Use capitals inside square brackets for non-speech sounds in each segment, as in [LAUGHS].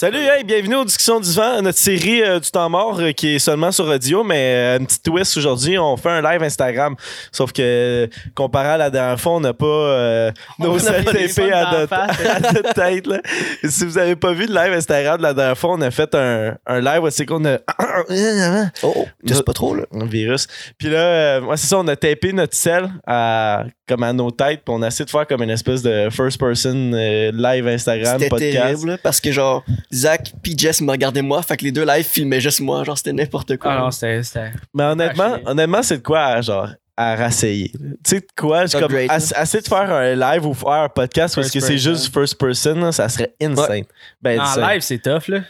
Salut, hey, bienvenue aux Discussions du vent, notre série euh, du temps mort euh, qui est seulement sur audio, mais euh, un petit twist aujourd'hui, on fait un live Instagram. Sauf que comparé à la dernière fois, on n'a pas nos épées à notre, [LAUGHS] à notre tête. Là. Si vous avez pas vu le live Instagram de la dernière fois, on a fait un, un live où c'est qu'on a [COUGHS] Oh, oh, [COUGHS] c'est pas trop, là. un virus. Puis là, euh, ouais, c'est ça, on a tapé notre sel à, comme à nos têtes, puis on a essayé de faire comme une espèce de first person euh, live Instagram C'était podcast. terrible, là, parce que genre, Zach puis Jess me regardaient moi, fait que les deux lives filmaient juste moi, genre c'était n'importe quoi. Ah non, c'était. Mais honnêtement, Ah, honnêtement, c'est de quoi, genre, à rasseyer. Tu sais de quoi, je comme, great, ass- essayer de faire un live ou faire un podcast parce First que c'est juste first person, là, ça serait insane. Ben, En insane. live, c'est tough, là.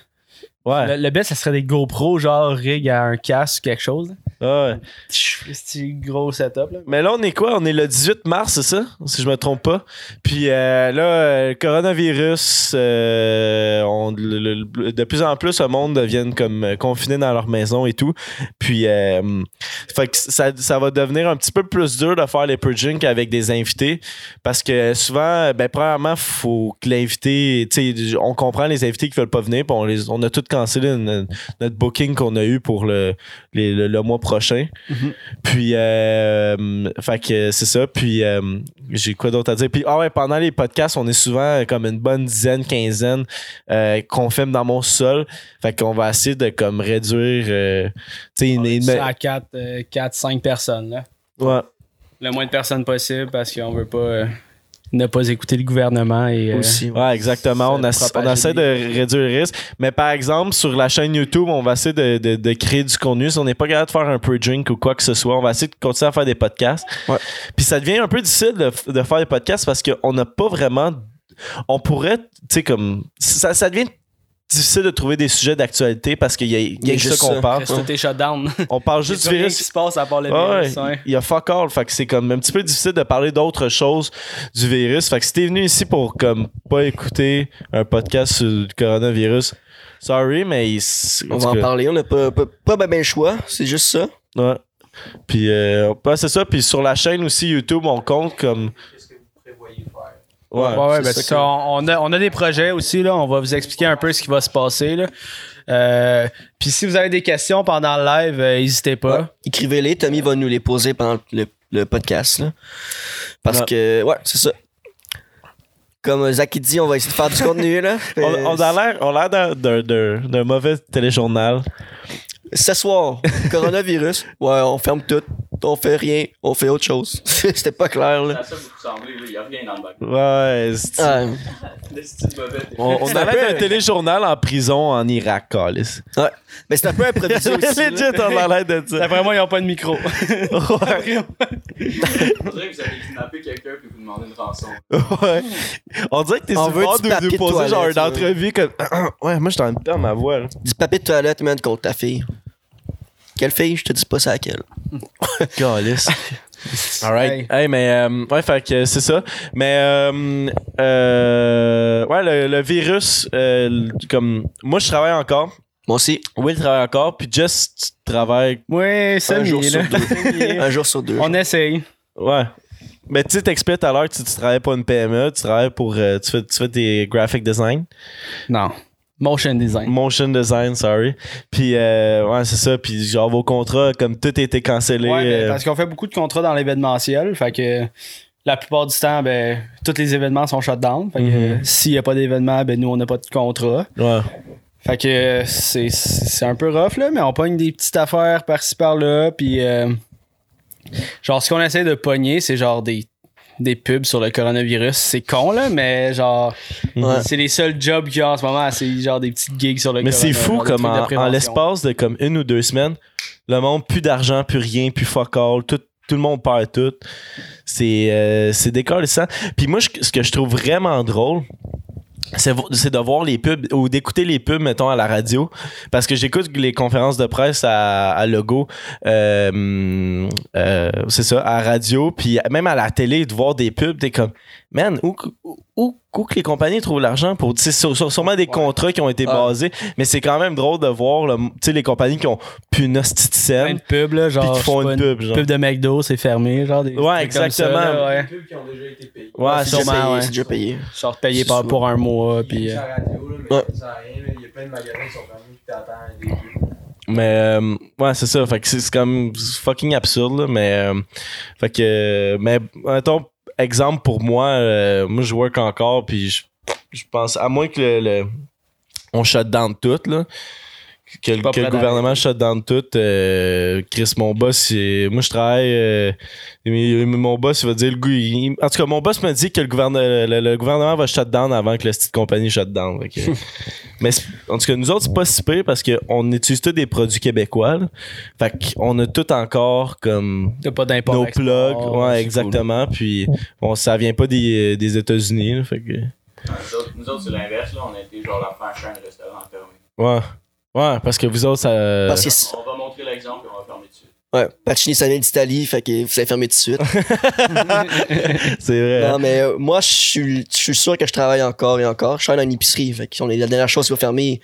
Ouais. Le, le best, ça serait des GoPro, genre rig à un casque, quelque chose. là. ouais. C'est un gros setup, là. Mais là, on est quoi? On est le 18 mars, c'est ça? Si je me trompe pas. Puis euh, là, euh, le coronavirus, euh, on- le- le- de plus en plus, le monde devient comme euh, confiné dans leur maison et tout. Puis, euh, fait que ça, ça va devenir un petit peu plus dur de faire les purging qu'avec des invités. Parce que souvent, ben, premièrement, faut que l'invité, on comprend les invités qui veulent pas venir, puis on, les, on a tout cancellé notre, notre booking qu'on a eu pour le, les- le, le mois prochain. Puis, euh, fait que c'est ça. Puis, euh, j'ai quoi d'autre à dire? Puis, ah ouais, pendant les podcasts, on est souvent comme une bonne dizaine, quinzaine euh, qu'on filme dans mon sol. Fait qu'on va essayer de comme réduire. tu sais, une- une- à 4, 5 personnes, là. ouais. Le moins de personnes possible parce qu'on veut pas ne pas écouter le gouvernement et. euh, Aussi. Ouais, exactement. On, essaie de réduire le risque. Mais par exemple, sur la chaîne YouTube, on va essayer de, de- de créer du contenu. Si on n'est pas capable de faire un pre-drink ou quoi que ce soit, on va essayer de continuer à faire des podcasts. Ouais. Puis ça devient un peu difficile de, de faire des podcasts parce qu'on n'a pas vraiment. On pourrait, tu sais, comme. Ça, ça devient difficile de trouver des sujets d'actualité parce qu'il y a, il y a Il y a juste ça qu'on parle. On parle juste du virus. qui se passe à part le Ouais, virus. ouais. Il y a fuck all. Fait que c'est comme un petit peu difficile de parler d'autres choses du virus. Fait que si t'es venu ici pour comme pas écouter un podcast sur le coronavirus, sorry, mais il- On va en parler, on n'a pas, pas, pas ben, ben le choix, c'est juste ça. Ouais. Puis euh, c'est ça. Puis sur la chaîne aussi YouTube, on compte comme. Ouais. Ouais, ouais, c'est ben, ça c'est ça. On, a, on a des projets aussi, là. On va vous expliquer un peu ce qui va se passer, là. Euh, Puis si vous avez des questions pendant le live, euh, n'hésitez pas. Ouais. Écrivez-les, Tommy va nous les poser pendant le, le podcast. Là. Parce Ouais. que, ouais, c'est ça. Comme Zach il dit, on va essayer de faire du contenu. Là. [LAUGHS] On, on a l'air, d'un mauvais téléjournal. Ce soir, coronavirus. Ouais, on ferme tout. On fait rien. On fait autre chose. [LAUGHS] C'était pas clair, là. Ça vous il n'y a rien dans le bac. Ouais. c'est- Ah. [LAUGHS] On, on a l'air d'un téléjournal en prison en Irak, Calis. ouais. Mais c'est un peu improvisé [LAUGHS] aussi. Legit, on a l'air de. D'après moi, ils n'ont pas de micro. Ouais. On dirait que vous avez kidnappé quelqu'un puis vous demandez une rançon. Ouais. On dirait que t'es sur le de nous de poser genre une entrevue comme. [CLEARS THROAT] Ouais, moi j'étais en perdre ma voix. là. Du papier de toilette, man, contre ta fille. Quelle fille? Je te dis pas ça à quelle. [LAUGHS] Calice. [LAUGHS] Alright. Hey. Hey, mais euh, ouais, fait que c'est ça. Mais euh, euh, ouais, le, le virus, euh, comme moi je travaille encore. Moi aussi, Will travaille encore, puis Jess tu travailles. Oui, c'est un jour sur deux. [LAUGHS] un jour sur deux. On essaye. Ouais. Mais tu sais, t'expliques tout à l'heure que tu, tu travailles pour une PME, tu travailles pour. euh, tu, fais, tu fais des graphic design. Non. Motion design. Motion design, sorry. Puis, euh, ouais, c'est ça. Puis, genre, vos contrats, comme tout a été cancellé. Ouais, ben, euh, parce qu'on fait beaucoup de contrats dans l'événementiel. Fait que la plupart du temps, ben, tous les événements sont shut down. Fait que Mhm. euh, s'il n'y a pas d'événement, ben, nous, on n'a pas de contrat. ouais. Fait que euh, c'est, c'est un peu rough, là, mais on pogne des petites affaires par-ci par-là. Puis, euh, genre, ce qu'on essaie de pogner, c'est genre des, des pubs sur le coronavirus. C'est con, là, mais genre, Ouais. c'est les seuls jobs qu'il y a en ce moment. C'est genre des petites gigs sur le Mais c'est fou comme en, l'espace de comme une ou deux semaines, le monde, plus d'argent, plus rien, plus fuck all, tout, tout le monde perd tout. C'est euh, décalissant. Puis moi, je- ce que je trouve vraiment drôle, c'est de voir les pubs ou d'écouter les pubs, mettons, à la radio. Parce que j'écoute les conférences de presse à, Logo. euh, euh, c'est ça, à radio. Puis même à la télé, de voir des pubs, t'es comme, man, où, où, où, où que les compagnies trouvent l'argent pour, sur, sur- sûrement des contrats qui ont été Ah. basés, mais c'est quand même drôle de voir, là, tu sais, les compagnies qui ont plus une hostie de Plein scène, de pubs, là, genre. qui font une pub, genre. pub de McDo, c'est fermé, genre. Des Ouais, trucs comme exactement. ça, là, ouais. Des pubs qui ont déjà été payés. Ouais, c'est déjà sûrement, payé. ouais. C'est déjà payé. Genre payé C'est par, pour un mois, puis. Puis euh, à la radio, là, mais Ouais. ça sert à rien, là. Il y a plein de magasins qui sont fermés, puis t'attends des pubs. Mais euh, ouais, c'est ça. Fait que c'est c'est comme fucking absurde, là, mais euh, fait que mais mettons exemple pour moi, euh, moi je work encore puis je, je pense à moins que le, on shut down tout là. Que, le- que gouvernement shut down tout, euh, Chris, mon boss, il- moi je travaille, euh, mais- mon boss, il va dire, le goût, il- en tout cas, mon boss m'a dit que le, gouvernement le, le gouvernement va shut down avant que la petite compagnie shut down. [LAUGHS] Mais en tout cas, nous autres, c'est pas si pire parce qu'on utilise tous des produits québécois. là. Fait qu'on a tout encore comme T'as pas d'import. nos export, plugs. Ouais, cool. exactement. Puis bon, ça vient pas des, des États-Unis. Fait que. Nous autres, c'est l'inverse, là. On a été genre la de restaurants fermée. Ouais. Ouais, parce que vous autres, ça. Parce que On va montrer l'exemple et on va fermer dessus. ouais, Pacini, ça vient d'Italie, fait que vous avez fermé tout de suite. [LAUGHS] c'est vrai. Non, mais euh, moi, je suis je suis sûr que je travaille encore et encore. Je travaille dans une épicerie, fait que on est la dernière chose qui va fermer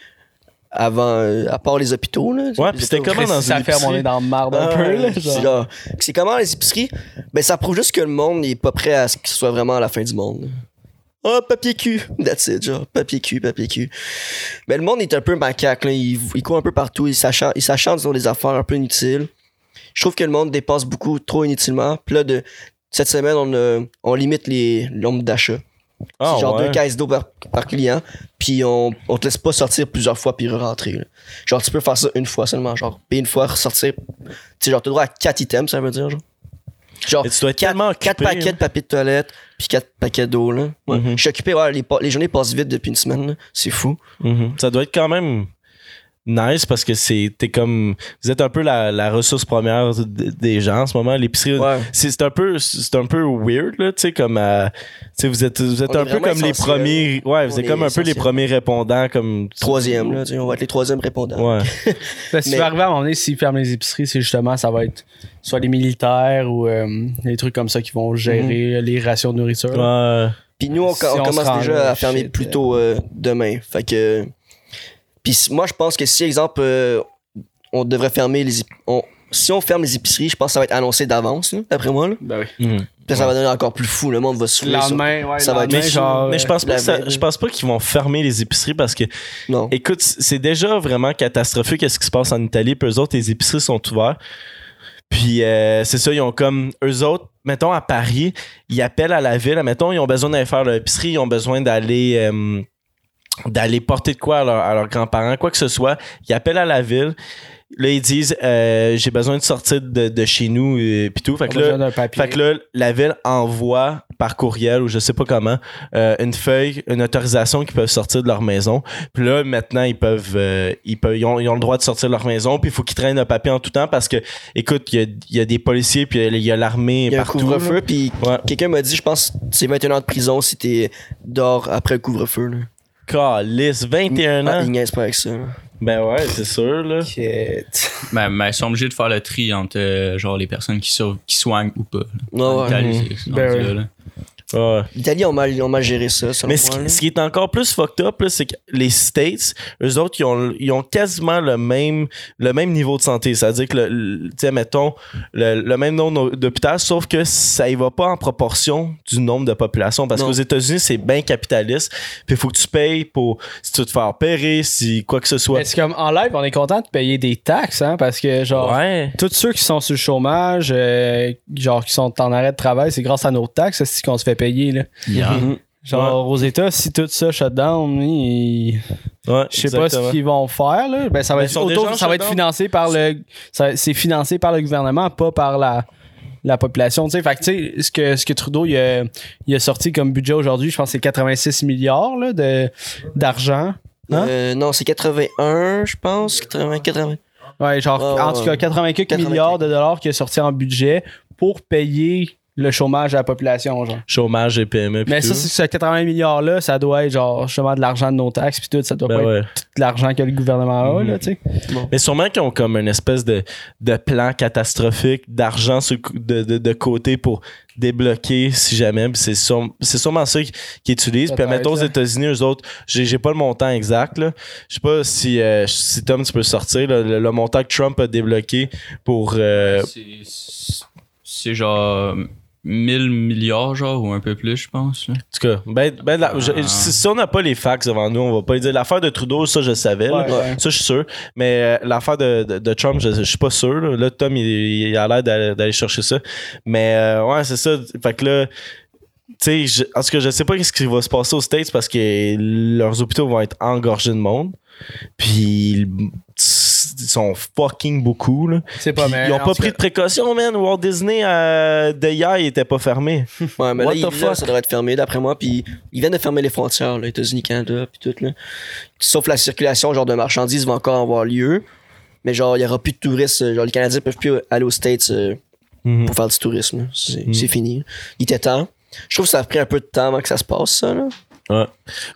avant, euh, à part les hôpitaux. Là, Ouais, Les puis c'était hôpitaux. comment dans Si ça une ferme, on épicerie? est dans le marde un Ah, peu, là. c'est genre. C'est comment les épiceries? Ben, ça prouve juste que le monde n'est pas prêt à ce que ce soit vraiment la fin du monde. Oh, papier cul. That's it, genre. Papier cul, papier cul. Ben, le monde est un peu macaque, là. Il, il court un peu partout. Il s'achante sur des affaires un peu inutiles. Je trouve que le monde dépense beaucoup trop inutilement. Puis là, de, cette semaine, on, on limite les nombres d'achats. Ah, c'est genre ouais. deux caisses d'eau par, par client. Puis on, on te laisse pas sortir plusieurs fois puis re-rentrer. là. Genre, tu peux faire ça une fois seulement. Genre, payer une fois, ressortir. Tu sais, genre, t'as droit à quatre items, ça veut dire, genre. Genre, Mais tu dois être tellement occupé. quatre paquets de papier de toilette puis quatre paquets d'eau, là. Ouais. Je suis occupé, ouais, les, les journées passent vite depuis une semaine. C'est fou. Mhm. Ça doit être quand même nice parce que c'est t'es comme vous êtes un peu la, la ressource première des gens en ce moment l'épicerie Ouais. c'est c'est un peu c'est un peu weird là tu sais comme euh, tu sais vous êtes vous êtes On un peu comme les premiers ouais vous êtes comme un peu les premiers répondants comme Troisième, là. on va être les troisièmes répondants. ouais [LAUGHS] Parce que Mais- tu vas arriver à un moment donné, s'ils ferment les épiceries, c'est justement, ça va être soit les militaires ou euh, des trucs comme ça qui vont gérer les rations de nourriture. ouais Puis nous, on, Si on on se commence déjà à fermer plus tôt euh, demain. Fait que. Puis moi, je pense que si, exemple, euh, on devrait fermer les. on- si on ferme les épiceries, je pense que ça va être annoncé d'avance, là, d'après moi. Là. Ben oui. Mhm. Puis ça va donner encore plus fou. Le monde va se lendemain, ouais, ça va être- Mais- genre. mais je pense pas ça- veille. je pense pas qu'ils vont fermer les épiceries parce que Non. Écoute, c'est déjà vraiment catastrophique ce qui se passe en Italie. Puis eux autres, les épiceries sont ouvertes. Puis euh, c'est ça, ils ont comme eux autres, mettons à Paris, ils appellent à la ville. Mettons, ils ont besoin d'aller faire leur épicerie, ils ont besoin d'aller euh, d'aller porter de quoi à, leur- à leurs grands-parents, quoi que ce soit. Ils appellent à la ville. Là, ils disent euh, j'ai besoin de sortir de, de chez nous et puis tout. Fait que a là, besoin d'un papier. fait que là, la ville envoie par courriel ou je sais pas comment euh, une feuille, une autorisation qu'ils peuvent sortir de leur maison. Puis là, maintenant, ils peuvent, euh, ils peuvent, ils ont, ils ont le droit de sortir de leur maison. Puis il faut qu'ils traînent un papier en tout temps parce que, écoute, il y a, il y a des policiers puis il y a l'armée Il y a un partout. couvre-feu, puis Ouais. quelqu'un m'a dit, je pense, c'est 21 ans de prison si t'es dehors après le couvre-feu. Calice, 21 Ah, ans. il niaise pas avec ça. Ben ouais, c'est sûr là. Shit. [LAUGHS] Ben, ben, ils sont obligés de faire le tri entre euh, genre les personnes qui, sauv- qui soignent ou pas. là. Ouais, ouais. Ben là, là. Ouais. L'Italie ont mal, ils ont mal géré ça, selon Mais ce moi, qui, ce est encore plus fucked up, là, c'est que les States, eux autres, ils ont, ils ont quasiment le même, le même niveau de santé. C'est-à-dire que, le- le- mettons, le, le même nombre d'hôpitaux, sauf que ça y va pas en proportion du nombre de population. Parce Non. qu'aux États-Unis, c'est bien capitaliste. Puis il faut que tu payes pour, si tu veux te faire opérer, si quoi que ce soit. Mais c'est comme en live, on est content de payer des taxes, hein, parce que genre. Ouais. Tous ceux qui sont sur le chômage, euh, genre qui sont en arrêt de travail, c'est grâce à nos taxes c'est qu'on se fait payer. Là. Yeah. Genre aux États, si tout ça shut down, ils- Ouais, je sais pas ce qu'ils vont faire. Là. Ben, ça va être, auto- ça va être shutdown. financé par le. ça- C'est financé par le gouvernement, pas par la, la population. tu sais. Fait que, tu sais, ce que, ce que Trudeau il a, il a sorti comme budget aujourd'hui, je pense que c'est 86 milliards là, de, d'argent. Hein? Euh, non, c'est 81, je pense. 80, 80. Ouais, genre, Ouais, en tout cas, ouais. 80 quelques 80 milliards de dollars qui est sorti en budget pour payer le chômage à la population, genre. Chômage et PME. Mais tout. ça, c'est ce 80 milliards-là, ça doit être genre justement de l'argent de nos taxes puis tout, ça doit Ben pas ouais. être tout l'argent que le gouvernement a, Mhm. là, tu sais. Mais sûrement qu'ils ont comme une espèce de, de plan catastrophique d'argent de, de, de côté pour débloquer si jamais. C'est sûre- c'est sûrement ça qu'ils utilisent. Puis mettons aux. États-Unis, eux autres, j'ai j'ai pas le montant exact. là. Je sais pas si, euh, si Tom, tu peux sortir là, le, le montant que Trump a débloqué pour. euh, C'est- C'est genre 1000 milliards, genre, ou un peu plus, je pense. là. en tout cas, ben, ben, la- je- Ah. si, si on n'a pas les facts devant nous, on va pas dire. L'affaire de Trudeau, ça, je savais. là. Ouais, ouais. Ça, je suis sûr. Mais euh, l'affaire de, de, de Trump, je, je suis pas sûr. Là, Là, Tom, il, il a l'air d'aller chercher ça. Mais euh, ouais, c'est ça. Fait que là, tu sais, je- en tout cas, je sais pas ce qui va se passer aux States parce que leurs hôpitaux vont être engorgés de monde. Puis sont fucking beaucoup. Là. C'est pas Puis mais ils ont pas pris cas, de précautions, man. Walt Disney euh, de hier, il était pas fermé. Ouais, mais What là, the il- là, fuck? ça devrait être fermé d'après moi. Puis ils viennent de fermer les frontières, là, États-Unis, Canada, puis tout. Là. Sauf la circulation genre de marchandises va encore avoir lieu. Mais genre, il y aura plus de touristes. Genre, les Canadiens peuvent plus aller aux States euh, Mhm. pour faire du tourisme. C'est Mhm. c'est fini. Il était temps. Je trouve que ça a pris un peu de temps avant que ça se passe, ça. Là. Ouais.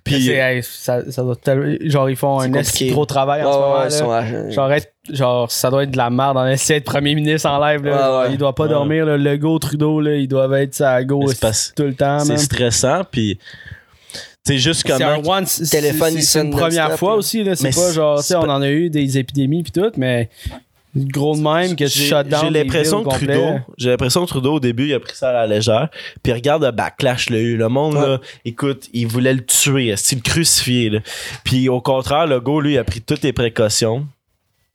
Puis c'est- hey, ça, ça doit tellement- genre ils font un esti gros travail en Ouais, ce ouais, moment ils là. sont à- Genre, être- genre, ça doit être de la merde en essayer d'être premier ministre en live. Là. Ouais, ouais. Il doit pas Ouais. dormir. Là. Legault, Trudeau, là, ils doivent être ça parce- tout le temps. c'est stressant. Puis c'est juste C'est un one, c'est- Téléphone, c'est- une sonne première fois là. aussi. Là. C'est Mais pas genre, tu sais, c'est on pas- en a eu des épidémies puis tout, mais gros de même que tu J'ai j'ai l'impression que. Trudeau, j'ai l'impression que Trudeau au début il a pris ça à la légère. Puis regarde le backlash le eu. Le monde Ouais. là, écoute, il voulait le tuer, c'est le crucifier. Là. Puis au contraire, le go lui a pris toutes les précautions.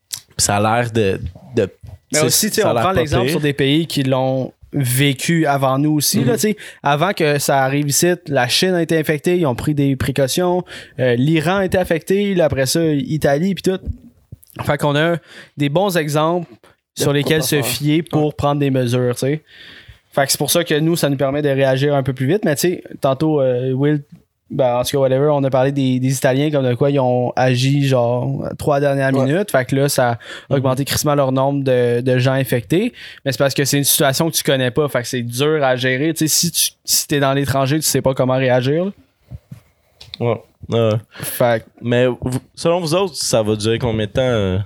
Puis ça a l'air de, de Mais aussi, tu on prend l'exemple sur des pays qui l'ont vécu avant nous aussi. Mhm. là, sais. avant que ça arrive ici, la Chine a été infectée, ils ont pris des précautions. Euh, L'Iran a été affecté, là, après ça, Italie, puis tout. Fait qu'on a des bons exemples De sur lesquels se fier pour prendre des mesures, tu sais. Fait que c'est pour ça que nous, ça nous permet de réagir un peu plus vite. Mais tu sais, tantôt, euh, Will, ben, en tout cas, whatever, on a parlé des, des Italiens comme de quoi ils ont agi genre trois dernières Ouais. minutes. Fait que là, ça a augmenté crissement leur nombre de, de gens infectés. Mais c'est parce que c'est une situation que tu connais pas. Fait que c'est dur à gérer. Tu sais, si tu si t'es dans l'étranger, tu sais pas comment réagir. là. Ouais. Ouais. Fait que Mais selon vous autres, ça va durer combien de temps euh?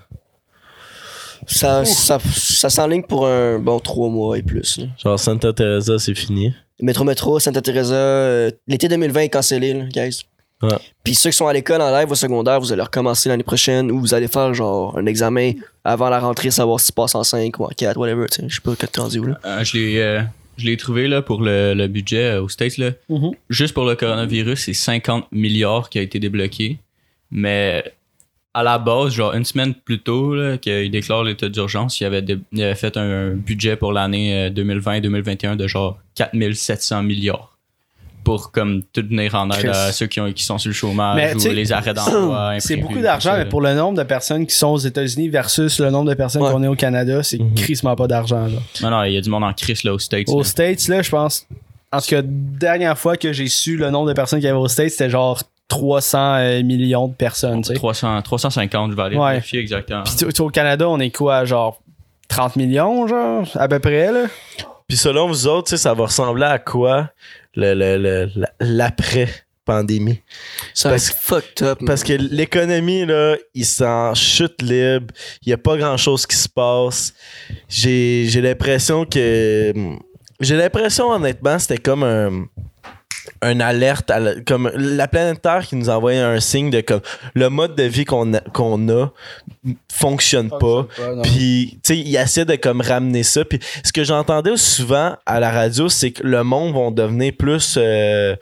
Ça, ça, ça s'enligne pour un bon trois mois et plus. là. Genre Santa Teresa, c'est fini. Métro Métro, Santa Teresa, euh, l'été 2020 est cancellé, là, guys. Ouais. Puis ceux qui sont à l'école en live au secondaire, vous allez recommencer l'année prochaine ou vous allez faire genre un examen avant la rentrée, savoir si tu passes en 5 ou en 4, whatever. tu sais. Je sais pas que t'es rendu où là. Euh, je l'ai euh, je l'ai trouvé là, pour le, le budget euh, aux States. Là. Mhm. Juste pour le coronavirus, c'est 50 milliards qui a été débloqué. Mais à la base, genre une semaine plus tôt là, qu'il déclare l'état d'urgence, il avait, dé- il avait fait un budget pour l'année euh, 2020-2021 de genre 4700 milliards. Pour comme tout venir en aide à ceux qui, ont, qui sont sur le chômage Mais, ou les arrêts d'emploi. [CLEARS THROAT] c'est beaucoup d'argent, mais pour le nombre de personnes qui sont aux États-Unis versus le nombre de personnes Ouais. qu'on est au Canada, c'est crissement pas d'argent. là. Non, non, il y a du monde en crise là, aux States. Aux là. States, là, je pense. En tout cas, dernière fois que j'ai su le nombre de personnes qu'il y avait aux States, c'était genre 300 euh, millions de personnes. tu sais. 300, 350, je vais aller Ouais. vérifier exactement. Puis tu- tu sais, au Canada, on est quoi, genre 30 millions, genre, à peu près, là? Puis selon vous autres, ça va ressembler à quoi le, le- le- la- l'après-pandémie? Ça Parce- fucked up. Parce que l'économie, là, il s'en chute libre. Il n'y a pas grand-chose qui se passe. J'ai j'ai l'impression que... J'ai l'impression, honnêtement, c'était comme un... Un alerte, à la- comme la planète Terre qui nous envoyait un signe de comme le mode de vie qu'on a, qu'on a fonctionne pas. Puis, tu sais, il essaie de comme ramener ça. Puis, ce que j'entendais souvent à la radio, c'est que le monde va devenir plus. euh,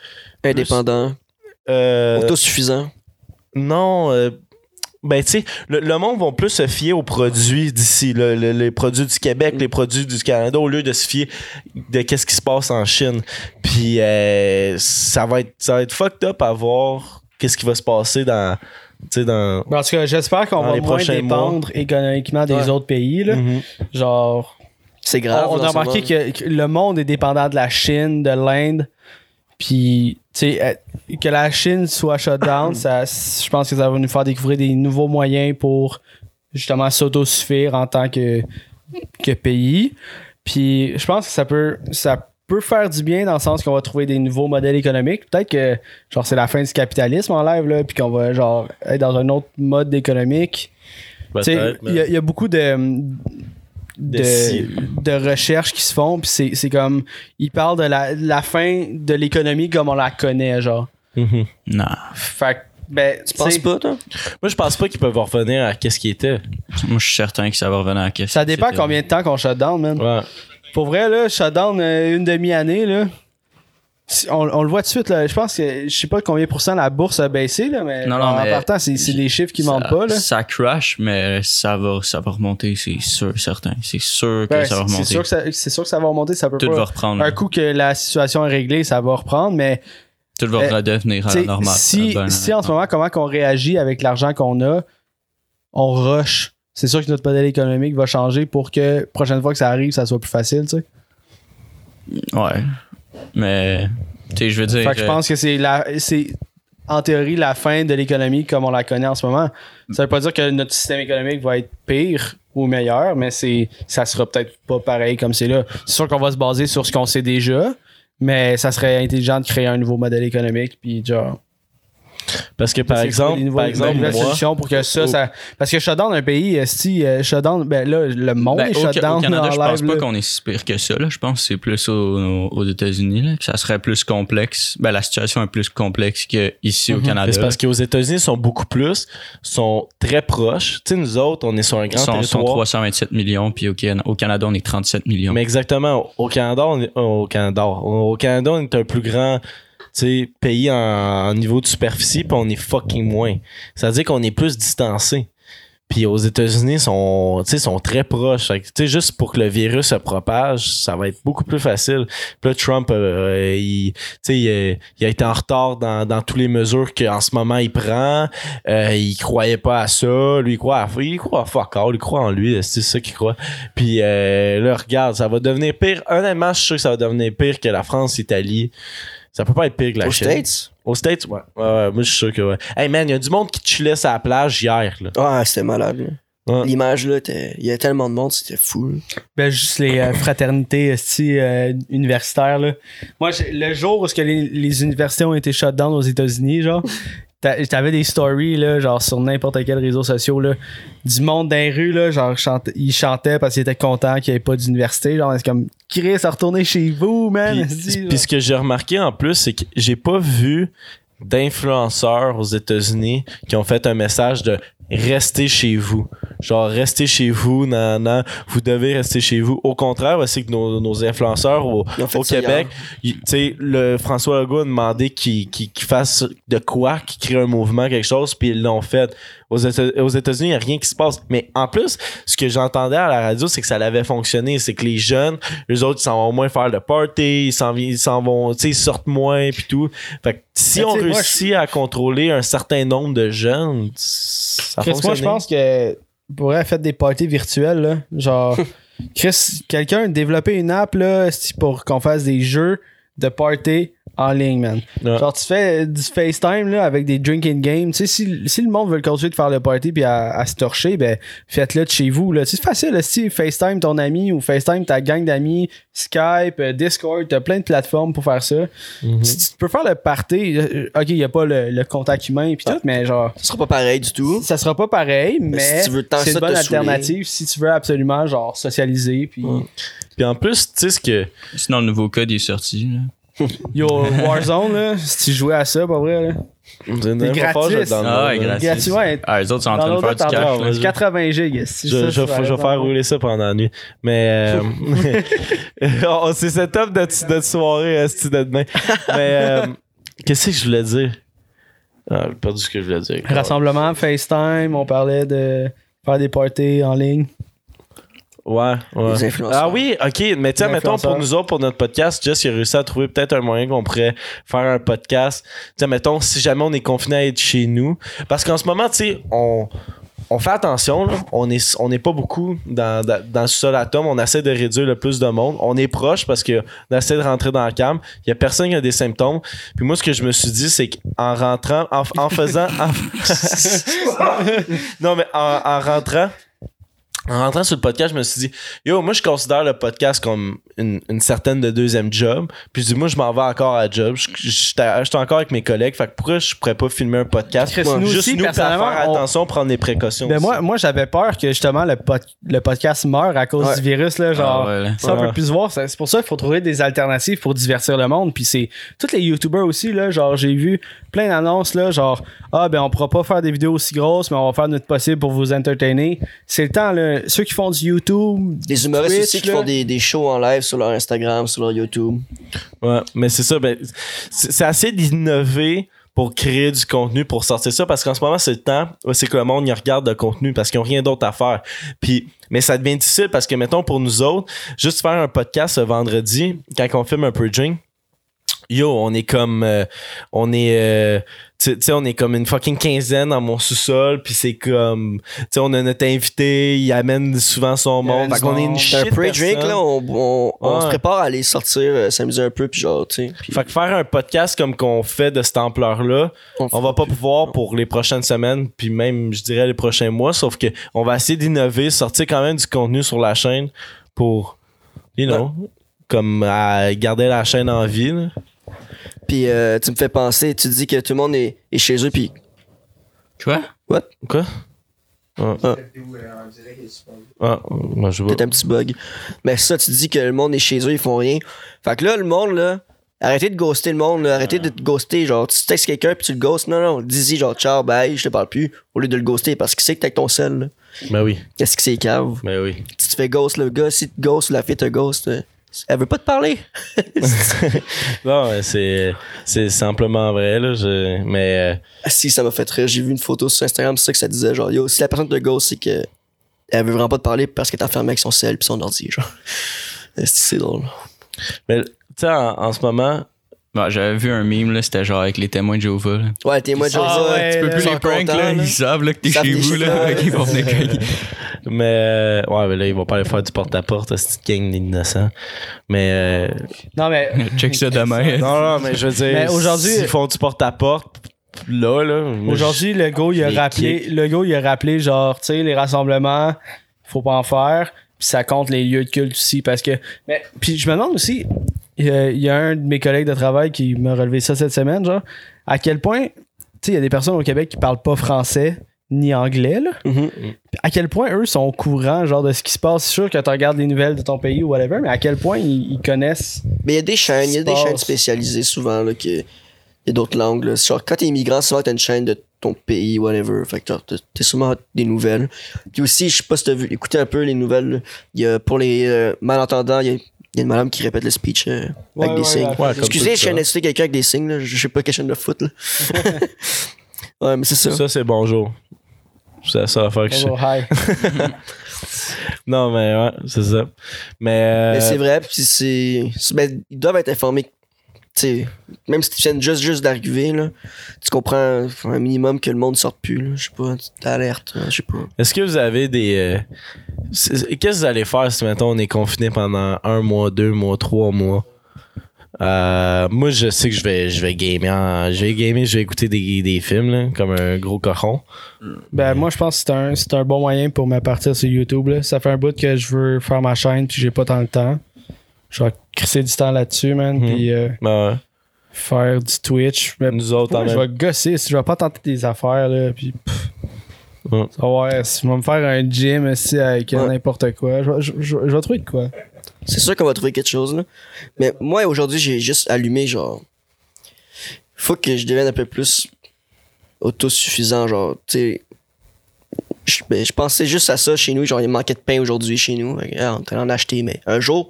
Indépendant, euh, autosuffisant. non. euh, ben, tu sais, le, le monde va plus se fier aux produits d'ici, là, le- les produits du Québec, Mm. les produits du Canada, au lieu de se fier de qu'est-ce qui se passe en Chine. Puis, euh, ça, va être, ça va être fucked up à voir qu'est-ce qui va se passer dans. Tu sais, dans. En tout cas, j'espère qu'on va les moins dépendre économiquement des Ouais. autres pays, là. Mhm. Genre, C'est grave. on, a remarqué que le monde est dépendant de la Chine, de l'Inde. Puis, tu sais, euh, que la Chine soit shut down, ça, je pense que ça va nous faire découvrir des nouveaux moyens pour justement s'autosuffire en tant que, que pays. Puis, je pense que ça peut, ça peut faire du bien dans le sens qu'on va trouver des nouveaux modèles économiques. Peut-être que genre c'est la fin du capitalisme en live là, puis qu'on va genre être dans un autre mode économique. Y, il y a beaucoup de De de, recherches qui se font puis c'est c'est comme ils parlent de la, de la fin de l'économie comme on la connaît genre. Mhm. Non. Fait que, ben Tu penses pas, toi? Moi, je pense pas qu'ils peuvent revenir à qu'est-ce qui était. Moi, je suis certain que ça va revenir à la question. ça dépend combien de temps qu'on shut down man. Ouais. Pour vrai, là, shutdown euh, une demi-année, là. On, on le voit tout de suite, là. Je pense que je sais pas combien pour cent la bourse a baissé, là, mais, Non, non, en mais- partant, c'est c'est des chiffres qui ça, mentent pas, là. Ça crash, mais ça va, ça va remonter, c'est sûr, certain. C'est sûr que Ben, ça va c'est- c'est remonter. sûr sûr que ça va remonter, ça peut Tout pas. va reprendre. Un coup que la situation est réglée, ça va reprendre, mais Tout va Euh, redevenir à la normale. si, Ben, si en ce moment, comment qu'on réagit avec l'argent qu'on a, on rush. C'est sûr que notre modèle économique va changer pour que prochaine fois que ça arrive, ça soit plus facile, tu sais. Ouais. Mais, tu sais, je veux dire. Fait que je pense que c'est la c'est en théorie la fin de l'économie comme on la connaît en ce moment. Ça veut pas dire que notre système économique va être pire ou meilleur, mais c'est ça sera peut-être pas pareil comme c'est là. C'est sûr qu'on va se baser sur ce qu'on sait déjà, mais ça serait intelligent de créer un nouveau modèle économique puis genre Parce que par exemple, par exemple, nouvelles moi, solutions pour que ça, ça parce que shutdown un pays si euh, shutdown ben là le monde ben, est au, shutdown au Canada, je pense live, pas là. qu'on est si pire que ça. Là. Je pense que c'est plus aux, aux États-Unis. Ça serait plus complexe. Ben, la situation est plus complexe qu'ici au Mhm. Canada. C'est parce qu'aux États-Unis, ils sont beaucoup plus, sont très proches. Tu sais, nous autres, on est sur un Ils grand sont, sont territoire. 327 millions, puis au, au Canada, on est 37 millions. Mais exactement, au Canada, on est, au Canada, au Canada, on est un plus grand pays en, niveau de superficie, puis on est fucking moins. Ça veut dire qu'on est plus distancé. Puis aux États-Unis, sont, sont très proches. Juste pour que le virus se propage, ça va être beaucoup plus facile. Puis là, Trump, euh, sais, il, a- il a été en retard dans, dans toutes les mesures qu'en ce moment il prend. Euh, il croyait pas à ça. Lui, il croit à, il croit à fuck all. Il croit en lui. C'est ça qu'il croit. Puis euh, là, regarde, ça va devenir pire. Honnêtement, je suis sûr que ça va devenir pire que la France, l'Italie. Ça peut pas être pire que la Aux Chine. States? Aux States, ouais. Ouais, ouais, moi, je suis sûr que ouais. Hey man, il y a du monde qui chillait sur la plage hier, là. Ah, c'était malade. là. Ouais. L'image, là, il y avait tellement de monde, c'était fou. là. Ben, juste les euh, fraternités esti, euh, universitaires. Là. Moi, j'ai- le jour où ce que les, les universités ont été shut down aux États-Unis, genre, t'avais des stories, là, genre, sur n'importe quel réseau social, là, du monde dans les rues, là, genre, chante- ils chantaient parce qu'ils étaient contents qu'il n'y ait pas d'université. Genre, c'est comme, Chris, à retourner chez vous, man. Puis, puis ce que j'ai remarqué en plus, c'est que j'ai pas vu d'influenceurs aux États-Unis qui ont fait un message de restez chez vous. Genre, restez chez vous, nan, nan, vous devez rester chez vous. Au contraire, c'est que nos, nos influenceurs au, Québec, tu sais, le François Legault a demandé qu'il qu'il fasse de quoi, qu'il crée un mouvement, quelque chose, puis ils l'ont fait. Aux Éta- aux États-Unis, il n'y a rien qui se passe. Mais en plus, ce que j'entendais à la radio, c'est que ça l'avait fonctionné. C'est que les jeunes, les autres, ils s'en vont moins faire le party, ils s'en vi- ils s'en vont, tu sais, ils sortent moins, puis tout. Fait que si Mais on moi, réussit à contrôler un certain nombre de jeunes, ça Chris, fonctionne. moi, je pense que pourrait faire des parties virtuelles, là. Genre, [LAUGHS] Chris, quelqu'un développer une app, là, pour qu'on fasse des jeux de party en ligne, man. Ouais. Genre, tu fais du FaceTime, là, avec des drinking games. Tu sais, si, si le monde veut continuer de faire le party puis à, à se torcher, ben, faites-le de chez vous, là. Tu sais, C'est facile, esti, FaceTime ton ami ou FaceTime ta gang d'amis, Skype, euh, Discord, t'as plein de plateformes pour faire ça. Mhm. Si tu peux faire le party, euh, ok, il y a pas le, le contact humain puis tout, mais genre, Ce sera pas pareil du tout. ça sera pas pareil, mais, si tu veux tant c'est ça une bonne alternative si tu veux absolument genre socialiser puis Ouais. Puis en plus, tu sais ce que. Sinon, le nouveau code est sorti. là. Yo Warzone là, si tu jouais à ça pas vrai là. C'est gratis. Ah ouais, gratis. Ouais. Ah, les autres sont en train de faire du cash. as là. vas-y. 80 gigs. si Je, ça, je, vais faire rouler ça pendant la nuit. Mais euh, [LAUGHS] on- c'est cette top de, de soirée, esti de demain. Mais euh, qu'est-ce que je voulais dire? Ah, j'ai perdu ce que je voulais dire. Rassemblement, FaceTime, on parlait de faire des parties en ligne. Ouais, ouais. Les influenceurs. Ah oui, ok. Mais tiens, mettons pour nous autres, pour notre podcast, Jess, il a réussi à trouver peut-être un moyen qu'on pourrait faire un podcast. Tiens, mettons, si jamais on est confiné à être chez nous. Parce qu'en ce moment, tu sais, on, on fait attention, là. On est, on n'est pas beaucoup dans, dans, dans le sol atome. On essaie de réduire le plus de monde. On est proche parce qu'on essaie de rentrer dans le cam. Il y a personne qui a des symptômes. Puis moi, ce que je me suis dit, c'est qu'en rentrant, en, en faisant. en- [LAUGHS] [LAUGHS] non, mais en, en rentrant en rentrant sur le podcast, je me suis dit, yo, moi, je considère le podcast comme une, une certaine de deuxième job. Puis je dis, moi, je m'en vais encore à la job. J'étais encore avec mes collègues. Fait que pourquoi je pourrais pas filmer un podcast? Chris, nous Juste aussi, nous, faire personnellement, on- attention, prendre des précautions. Ben aussi. moi, moi j'avais peur que justement le, pod- le podcast meure à cause Ouais. du virus. Là, genre, Ah ouais, ça, on peut plus se voir. C'est c'est pour ça qu'il faut trouver des alternatives pour divertir le monde. Puis c'est tous les YouTubers aussi. Là, genre, j'ai vu plein d'annonces. Là, genre, ah, ben, on pourra pas faire des vidéos aussi grosses, mais on va faire notre possible pour vous entertainer. C'est le temps. Là, ceux qui font du YouTube. Des humoristes Twitch, aussi qui là. font des, des shows en live sur leur Instagram, sur leur YouTube. Ouais, mais c'est ça. Ben, c'est assez d'innover pour créer du contenu, pour sortir ça, parce qu'en ce moment, c'est le temps c'est que le monde y regarde le contenu parce qu'ils n'ont rien d'autre à faire. Puis, mais ça devient difficile parce que, mettons, pour nous autres, juste faire un podcast ce vendredi, quand on filme un peu drink, yo, on est comme. euh, on est. euh, tu sais, on est comme une fucking quinzaine dans mon sous-sol, puis c'est comme. Tu sais, on a notre invité, il amène souvent son monde. Fait qu'on est une un shit pre-drink, là. On, on, on Ouais. se prépare à aller sortir, euh, s'amuser un peu, puis genre, tu sais. Fait que faire un podcast comme qu'on fait de cette ampleur-là, on va pas pouvoir pour les prochaines semaines, puis même, je dirais, les prochains mois, sauf que on va essayer d'innover, sortir quand même du contenu sur la chaîne pour, you know, comme à garder la chaîne en vie. là. Puis euh, tu me fais penser, tu dis que tout le monde est, est chez eux, puis Quoi? Quoi? Ah, moi, je vois. peut-être un petit bug. Mais ça, tu dis que le monde est chez eux, ils font rien. Fait que là, le monde, là, arrêtez de ghoster le monde, là, arrêtez de te ghoster. Genre, tu textes quelqu'un, puis tu le ghostes. Non, non, dis-y, genre, ciao, bye, je te parle plus, au lieu de le ghoster, parce qu'il sait que t'es avec ton sel, là. Ben oui, Qu'est-ce que c'est cave? ben oui. Si tu fais ghost le gars, si tu ghost ou la fille te ghost, euh, elle veut pas te parler. [LAUGHS] Non, mais c'est, c'est simplement vrai, là. je- mais, euh, Ah, si, ça m'a fait rire. J'ai vu une photo sur Instagram, c'est ça que ça disait, genre, yo, si la personne te ghost, c'est que elle veut vraiment pas te parler parce qu'elle est enfermée avec son sel puis son ordi, genre. [LAUGHS] C'est drôle? mais tu sais, en, en ce moment, Bon, j'avais vu un meme, là, c'était genre avec les témoins de Jéhovah. là. Ouais, t'es moi, Ah Joseph. ouais, Tu peux plus ils les pranks, contents, là, là. ils savent là, que t'es Ils savent chez vous, chez là, toi. [LAUGHS] ils vont venir [LAUGHS] cogner. mais, euh, ouais, mais là, ils vont pas aller faire du porte-à-porte, cette gang d'innocents. Mais, euh, Non, mais. [LAUGHS] Check ça demain. Non, non, mais je veux dire, Mais aujourd'hui- s'ils font du porte-à-porte, là, là. moi, Aujourd'hui, le gars, il a les rappelé, le gars, il a rappelé, genre, tu sais, les rassemblements, faut pas en faire. Puis ça compte les lieux de culte aussi. Parce que. Mais, puis je me demande aussi, il y, a, il y a un de mes collègues de travail qui m'a relevé ça cette semaine, genre, à quel point, tu sais, il y a des personnes au Québec qui parlent pas français ni anglais, là. Mhm. Puis à quel point eux sont au courant, genre, de ce qui se passe. C'est sûr que tu regardes les nouvelles de ton pays ou whatever, mais à quel point ils, ils connaissent. Mais il y a des chaînes, il y a des chaînes spécialisées souvent, là, qui. Il y a d'autres langues, là. Genre, quand t'es immigrant, souvent t'as une chaîne de ton pays, whatever. Fait que t'as t'as souvent des nouvelles. Puis aussi, je sais pas si t'as vu, écoutez un peu les nouvelles. là. Il y a, pour les euh, malentendants, il y a, il y a une madame qui répète le speech euh, Ouais, avec des ouais, signes. ouais, Excusez, je d'insulter quelqu'un avec des signes, là. Je sais pas quelle chaîne de foot, là. [LAUGHS] ouais, mais c'est ça. Ça, c'est bonjour. C'est la seule affaire que je sais. Bonjour, hi. [LAUGHS] Non, mais ouais, c'est ça. Mais, euh, Mais c'est vrai, puis c'est. c'est- ben, ils doivent être informés. Tu sais, même si tu viens juste, juste d'arriver, là, tu comprends un minimum que le monde sorte plus, là. Je sais pas, t'es alerte, là, je sais pas. est-ce que vous avez des. euh, Qu'est-ce que vous allez faire si, mettons, on est confiné pendant un mois, deux mois, trois mois? Euh, moi, je sais que je vais, je vais gamer. en- je vais gamer, je vais écouter des, des films, là, comme un gros cochon. Ben, moi, je pense que c'est un, c'est un bon moyen pour me partir sur YouTube. Là. Ça fait un bout que je veux faire ma chaîne, puis j'ai pas tant le temps. Je vais crisser du temps là-dessus, man, Mhm. puis euh, Ben ouais. faire du Twitch. Mais Nous autres, moi, je vais gosser. Si je vais pas tenter des affaires, là, puis pff, ça va, si je vais me faire un gym aussi avec Ouais. n'importe quoi, je, vais- je, je- je vais trouver de quoi. C'est sûr qu'on va trouver quelque chose, là. Mais moi, aujourd'hui, j'ai juste allumé, genre. Faut que je devienne un peu plus autosuffisant, genre, tu sais. Je, ben, je pensais juste à ça chez nous, genre, il manquait de pain aujourd'hui chez nous. Ah, on est allé en acheter, mais un jour,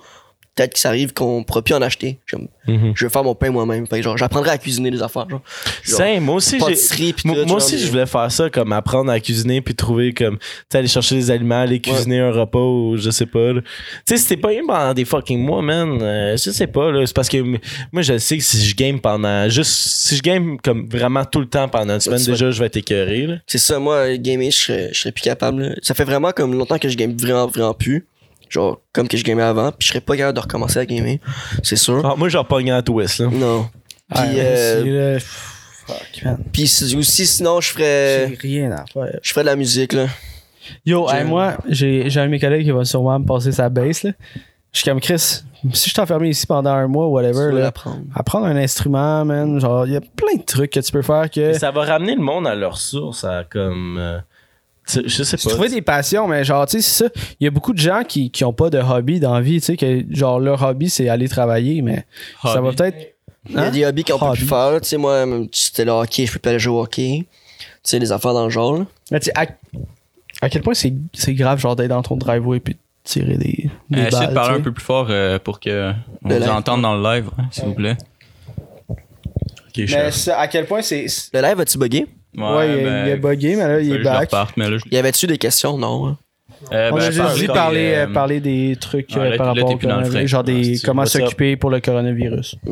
peut-être que ça arrive qu'on pourra plus en acheter. Comme, Mhm. Je veux faire mon pain moi-même. Fait que, genre, j'apprendrai à cuisiner des affaires, genre. Moi aussi, j'ai. Moi, tout, moi genre, aussi, mais- je voulais faire ça, comme apprendre à cuisiner puis trouver comme, tu sais, aller chercher des aliments, aller cuisiner un repas ou je sais pas. Tu sais, c'était pas même pendant des fucking mois, man. euh, je sais pas, là. C'est parce que moi, je sais que si je game pendant, juste, si je game comme vraiment tout le temps pendant une semaine, déjà, je vais être écœuré, là. C'est ça, moi, gamer, je serais, je serais plus capable. là. Ça fait vraiment comme longtemps que je game vraiment, vraiment plus. Genre, comme que je gamais avant, puis je serais pas capable de recommencer à gamer. C'est sûr. Ah, moi, j'ai repogné à twist, là. Non. Puis, Ouais, euh, puis aussi, sinon, je ferais, J'ai rien à faire. je ferais de la musique, là. Yo, hey, moi, j'ai j'ai un de mes collègues qui va sûrement me passer sa base. Là. Je suis comme Chris, si je enfermé ici pendant un mois, whatever, là, l'apprendre. apprendre un instrument, man. Genre, il y a plein de trucs que tu peux faire que. Ça va ramener le monde à leur source, à comme. euh, je sais pas. trouver des passions, mais genre, tu sais, c'est ça. Il y a beaucoup de gens qui, qui ont pas de hobby dans la vie, tu sais, que genre, leur hobby, c'est aller travailler, mais ça va peut-être. Il y a Hein? des hobbies qu'on peut plus faire. Tu sais, moi, même si c'était le hockey, je peux pas aller jouer au hockey. Tu sais, les affaires dans le genre. là. Mais tu sais, à, à quel point c'est c'est grave, genre, d'être dans ton driveway puis de tirer des. des Euh, essayez de parler un peu plus fort euh, pour que on Le vous live. entende dans le live, hein, s'il vous plaît. Ok, Mais à quel point c'est. Le live, as-tu bugué? Ouais, il, ben, il est buggé, mais là, il est back. reparte, mais là, je- Y avait-tu des questions? Non. hein? Euh, On ben, a juste dit des, parler, euh, euh, parler des trucs ouais, euh, par là, rapport au coronavirus, genre des, Ah, comment s'occuper pour le coronavirus. Mm.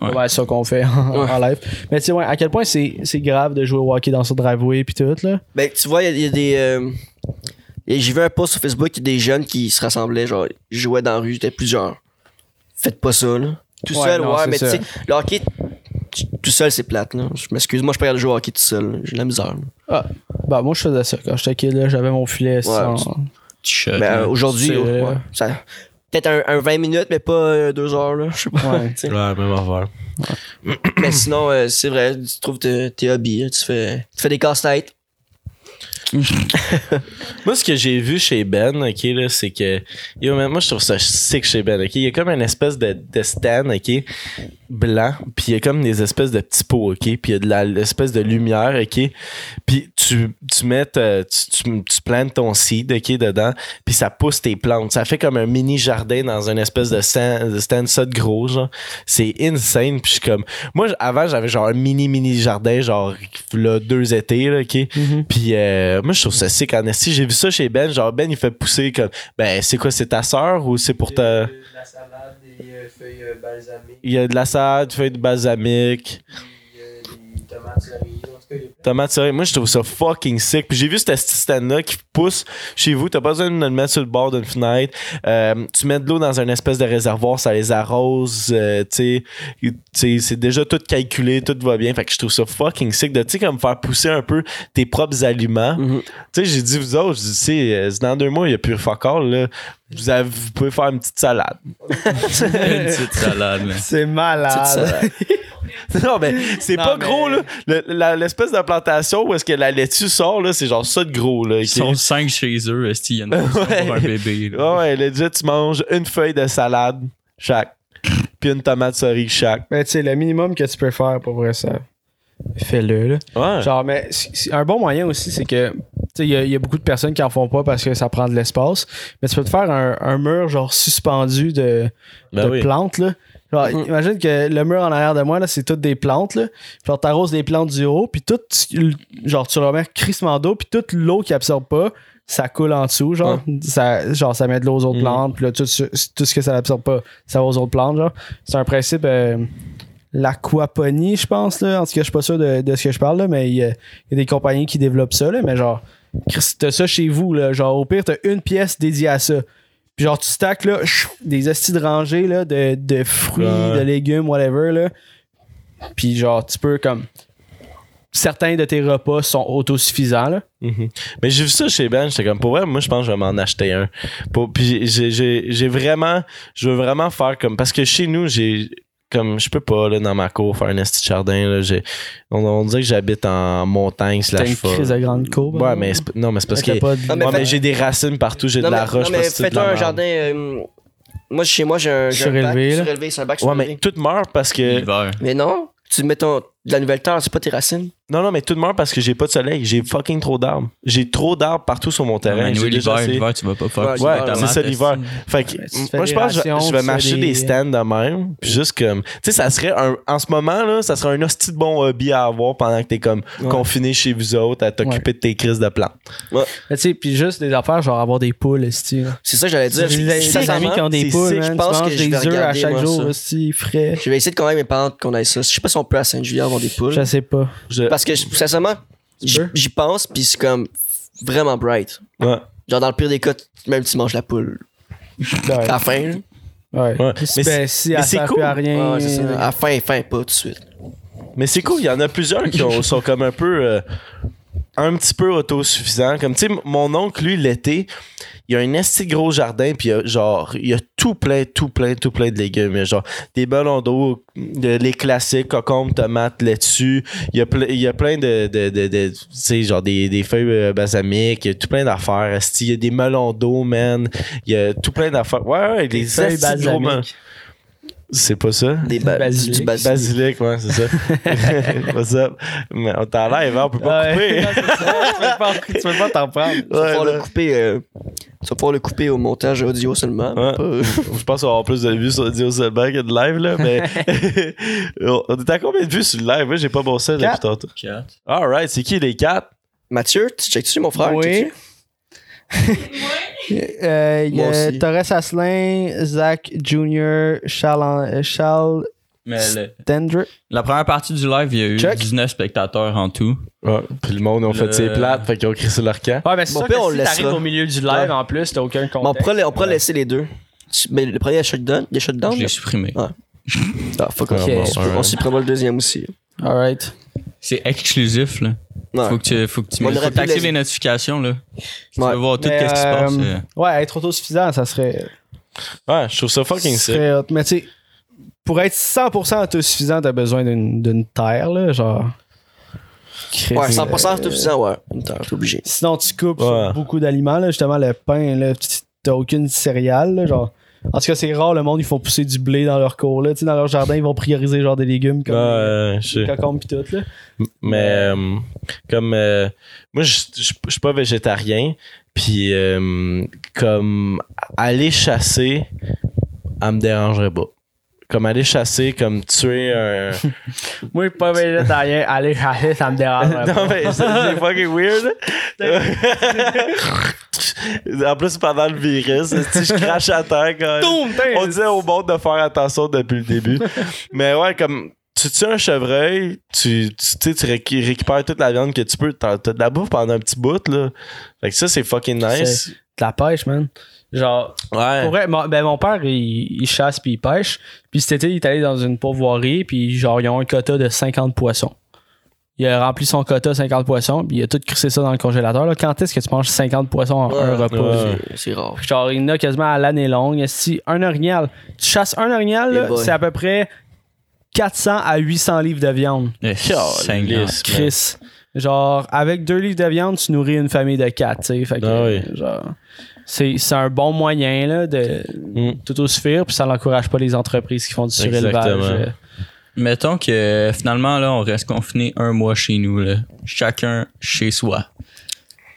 Ouais. Ouais, c'est ça qu'on fait [LAUGHS] en, Ouais. en live. Mais tu sais, ouais, à quel point c'est grave de jouer au hockey dans son driveway puis tout, là? Ben, tu vois, il y, a- y a des. euh, J'ai vu un post sur Facebook, il y a des jeunes qui se rassemblaient, genre, ils jouaient dans la rue, c'était plusieurs. Faites pas ça, là. Tout Ouais, seul, non, ouais, mais tu sais, le hockey, tu- tout seul, c'est plate, là. Je m'excuse, moi, je peux aller jouer au hockey tout seul, j'ai de la misère. là. Bah, moi, je faisais ça quand j'étais kid, là. J'avais mon filet sans. Mais là. euh, aujourd'hui, c'est- oh, ouais, ça- peut-être un, un 20 minutes, mais pas euh, deux heures, là. Je sais pas. Ouais. même affaire. [CLEARS THROAT] mais sinon, euh, c'est vrai, tu trouves tes, tes hobbies, hein, tu fais, tu fais des casse-têtes. [LAUGHS] Moi, ce que j'ai vu chez Ben, ok, là, c'est que. Yo, man, moi, je trouve ça sick chez Ben, ok. Il y a comme une espèce de, de stand, ok, blanc, puis il y a comme des espèces de petits pots, ok, puis il y a de la- l'espèce de lumière, ok? Puis tu, tu mets, tu, tu, tu plantes ton seed, ok, dedans, puis ça pousse tes plantes. Ça fait comme un mini jardin dans une espèce de stand, de stand ça de gros, genre. C'est insane, puis je suis comme. Moi, avant, j'avais genre un mini, mini jardin, genre, là, deux étés, là, ok? Mhm. Puis euh, moi, je trouve ça sick en esti. J'ai vu ça chez Ben. Genre, Ben, il fait pousser comme. Ben, c'est quoi, c'est ta soeur ou c'est pour ta. la salade, euh, feuilles euh, balsamiques, Il y a de la salade, feuilles de balsamique, puis euh, des tomates cerises. Tomates cerises. Moi, je trouve ça fucking sick. Puis j'ai vu ce petit stand-là qui pousse chez vous. T'as pas besoin de le mettre sur le bord d'une fenêtre. Euh, tu mets de l'eau dans un espèce de réservoir, ça les arrose. euh, tu sais, c'est déjà tout calculé, tout va bien. Fait que je trouve ça fucking sick de, tu sais, comme faire pousser un peu tes propres aliments. Mhm. Tu sais, j'ai dit, vous autres, je dis, tu sais, euh, dans deux mois, il n'y a plus fuck all, là. Vous, avez- vous pouvez faire une petite salade. [LAUGHS] Une petite salade. C'est Petite malade. salade. [LAUGHS] [LAUGHS] non, mais c'est pas mais- gros, là. L'espèce de plantation où est-ce que la laitue sort, là, c'est genre ça de gros, là. Ils sont cinq chez eux, est-ce qu'il y en a pour un bébé? là? Ouais, ouais, legit, tu manges une feuille de salade chaque. Puis une tomate cerise chaque. Mais tu sais, le minimum que tu peux faire pour vrai, ça. Fais-le, là. Ouais. Genre, mais c- c- un bon moyen aussi, c'est que, tu sais, il y, a- il y a beaucoup de personnes qui en font pas parce que ça prend de l'espace. Mais tu peux te faire un, un mur, genre, suspendu de, Ben de oui. plantes, là. Genre, Mhm. imagine que le mur en arrière de moi, là, c'est toutes des plantes, là. Genre, t'arroses des plantes du haut, puis tout, tu- genre, tu leur mets crissement d'eau, puis toute l'eau qui absorbe pas, ça coule en dessous, genre. Ça, genre, ça met de l'eau aux autres Mhm. plantes, puis là, tout, ce- tout ce que ça absorbe pas, ça va aux autres plantes, genre. C'est un principe, euh, l'aquaponie, je pense, là. En tout cas, je suis pas sûr de, de ce que je parle, là, mais il y, y a des compagnies qui développent ça, là, mais genre, t'as ça chez vous, là. Genre, au pire, t'as une pièce dédiée à ça. Puis genre, tu stacks, là, des hosties de rangées, là, de, de fruits, Ouais. de légumes, whatever, là. Puis genre, tu peux, comme... Certains de tes repas sont autosuffisants, là. Mhm. Mais j'ai vu ça chez Ben, j'étais comme, pour vrai, moi, je pense que je vais m'en acheter un. Pour- puis j'ai vraiment, je veux vraiment faire comme, parce que chez nous, j'ai, comme, je peux pas, là, dans ma cour, faire un petit jardin, là. j'ai- On, on dirait que j'habite en montagne, slash une crise de grande courbe. Ouais, mais c'est- non, mais c'est parce que. De- mais Ouais, mais j'ai des racines partout, j'ai de la mais, roche, non, mais la un jardin. euh, moi, chez moi, j'ai un, j'ai un bac Surélevé, là. surélevé. C'est un bac Ouais, surélevé. mais tout meurt parce que. Mais non, tu mets ton, de la nouvelle terre, c'est pas tes racines? Non, non, mais tout meurt parce que j'ai pas de soleil. J'ai fucking trop d'arbres. J'ai trop d'arbres partout sur mon terrain. Déjà l'hiver, assez- l'hiver, tu vas pas faire Ouais, Ouais, c'est ça l'hiver. Fait que, Ouais, moi, je pense que je- vais m'acheter des... des- stands de même. Puis juste comme. Tu sais, ça serait un. En ce moment, là, ça serait un hostie de bon hobby à avoir pendant que t'es comme Ouais. confiné chez vous autres à t'occuper de tes crises de plantes. Tu sais, puis juste des affaires, genre avoir des poules. C'est ça que j'allais dire. J'ai des amis qui ont des c'est poules, je pense que je des vais œufs à chaque jour, ça. esti, frais. Je vais essayer de convaincre mes parents qu'on ait ça. Je sais pas si on peut à Sainte-Julienne avoir des poules. Je sais pas. Je- Parce que, sincèrement, j'y pense, puis c'est comme vraiment bright. Ouais. Genre, dans le pire des cas, même tu manges la poule. Ouais. À la fin, là. Ouais. Mais ben, si mais elle c'est cool. plus à rien. Ouais, c'est ça. À la fin, fin, pas tout de suite. Mais c'est cool, il y en a plusieurs qui ont- [LAUGHS] sont comme un peu. euh, un petit peu autosuffisant. Comme, tu sais, mon oncle, lui, l'été, il a un esti gros jardin, puis il a, genre, il a tout plein, tout plein, tout plein de légumes. Il y a, genre, des ballons d'eau, de- les classiques, cocombes, tomates, laitue. Il y a, ple- il y a plein de, de, de, de- tu sais, genre, des, des feuilles euh, balsamiques. Il y a tout plein d'affaires. Il y a des melons d'eau, man. Il y a tout plein d'affaires. Ouais, ouais, des, feuilles esti de gros balsamiques. C'est pas ça? Des ba- Basilic. du basilic. Basilic, ouais, c'est ça. [LAUGHS] What's up? Mais on t'a live, hein, on peut pas couper. Ouais, c'est ça. tu peux pas- pas t'en prendre. Tu vas pouvoir le couper. euh, tu vas pouvoir le couper au montage audio seulement. Ouais. pas, [LAUGHS] Je pense qu'on va avoir plus de vues sur Audio seulement que de live, là, mais. [LAUGHS] on est à combien de vues sur le live? Moi, j'ai pas bossé depuis Quatre. tantôt. Alright, c'est qui les quatre? Mathieu, tu checkes-tu mon frère? Oui. Euh, Il y a. Torres Asselin, Zach Jr., Charles, euh, Charles Mais le- la première partie du live, il y a eu Check. 19 spectateurs en tout. Ouais, puis le monde ont Le- fait ses plates, fait qu'ils ont crissé leur camp. Ouais, mais c'est Bon, ça que on si t'arrives au milieu du live, Ouais. en plus, t'as aucun Mais on contexte. pourrait, on pourrait laisser les deux. Mais le premier, il y a shutdown. Il y a shutdown. Je l'ai supprimé. Ah. Ah, fuck Ouais, off. Ok. On s'y- On prendra le deuxième aussi. Alright. C'est exclusif, là. Ouais. Faut que tu, faut que tu, faut que t'actives les- les notifications, là. Tu Ouais. vas voir tout Mais, ce qui se euh, passe. euh. Ouais, être autosuffisant, ça serait. Ouais, je trouve ça fucking sick. Mais tu sais, pour être 100% autosuffisant, t'as besoin d'une terre, là, genre. Ouais, 100% euh, suffisant, ouais. Une terre, t'es obligé. Sinon, tu coupes Ouais. beaucoup d'aliments, là, justement, le pain, là, t'as aucune céréale, là, genre. En tout cas, c'est rare, le monde, ils font pousser du blé dans leur cours, là. Tu sais, dans leur jardin, ils vont prioriser, genre, des légumes comme je sais. les pis tout, là. Mais euh, comme euh, moi, je suis pas végétarien, puis euh, comme aller chasser, elle me dérangerait pas. Comme aller chasser, comme tuer un. [LAUGHS] Moi, pas végétarien, aller chasser, ça me dérange. [LAUGHS] non, mais c'est fucking weird. [LAUGHS] en plus, pendant le virus, si je crache à terre quand. On disait au monde de faire attention depuis le début. Mais ouais, comme tu tues un chevreuil, tu, tu, tu récupères toute la viande que tu peux. T'as t'as de la bouffe pendant un petit bout, là. Fait que ça, c'est fucking nice. De la pêche, man. Genre, Ouais. pour vrai, mon, ben, mon père, il, il chasse puis il pêche. Puis cet été, il est allé dans une pourvoirie, puis genre, ils ont un quota de 50 poissons. Il a rempli son quota 50 poissons, puis il a tout crissé ça dans le congélateur. Là. Quand est-ce que tu manges 50 poissons en un repas? Ouais. C'est- rare. Genre, il y en a quasiment à l'année longue. Si un orignal, tu chasses un orignal, Eh c'est à peu près 400 à 800 livres de viande. Eh. Calisse, man. Chris. Genre, avec deux livres de viande, tu nourris une famille de quatre, tu sais. Fait que, Ah oui. genre, c'est, c'est un bon moyen, là, de Mm. tout autosuffire, puis ça n'encourage pas les entreprises qui font du surélevage. Euh. Mettons que finalement, là, on reste confiné un mois chez nous, là. Chacun chez soi.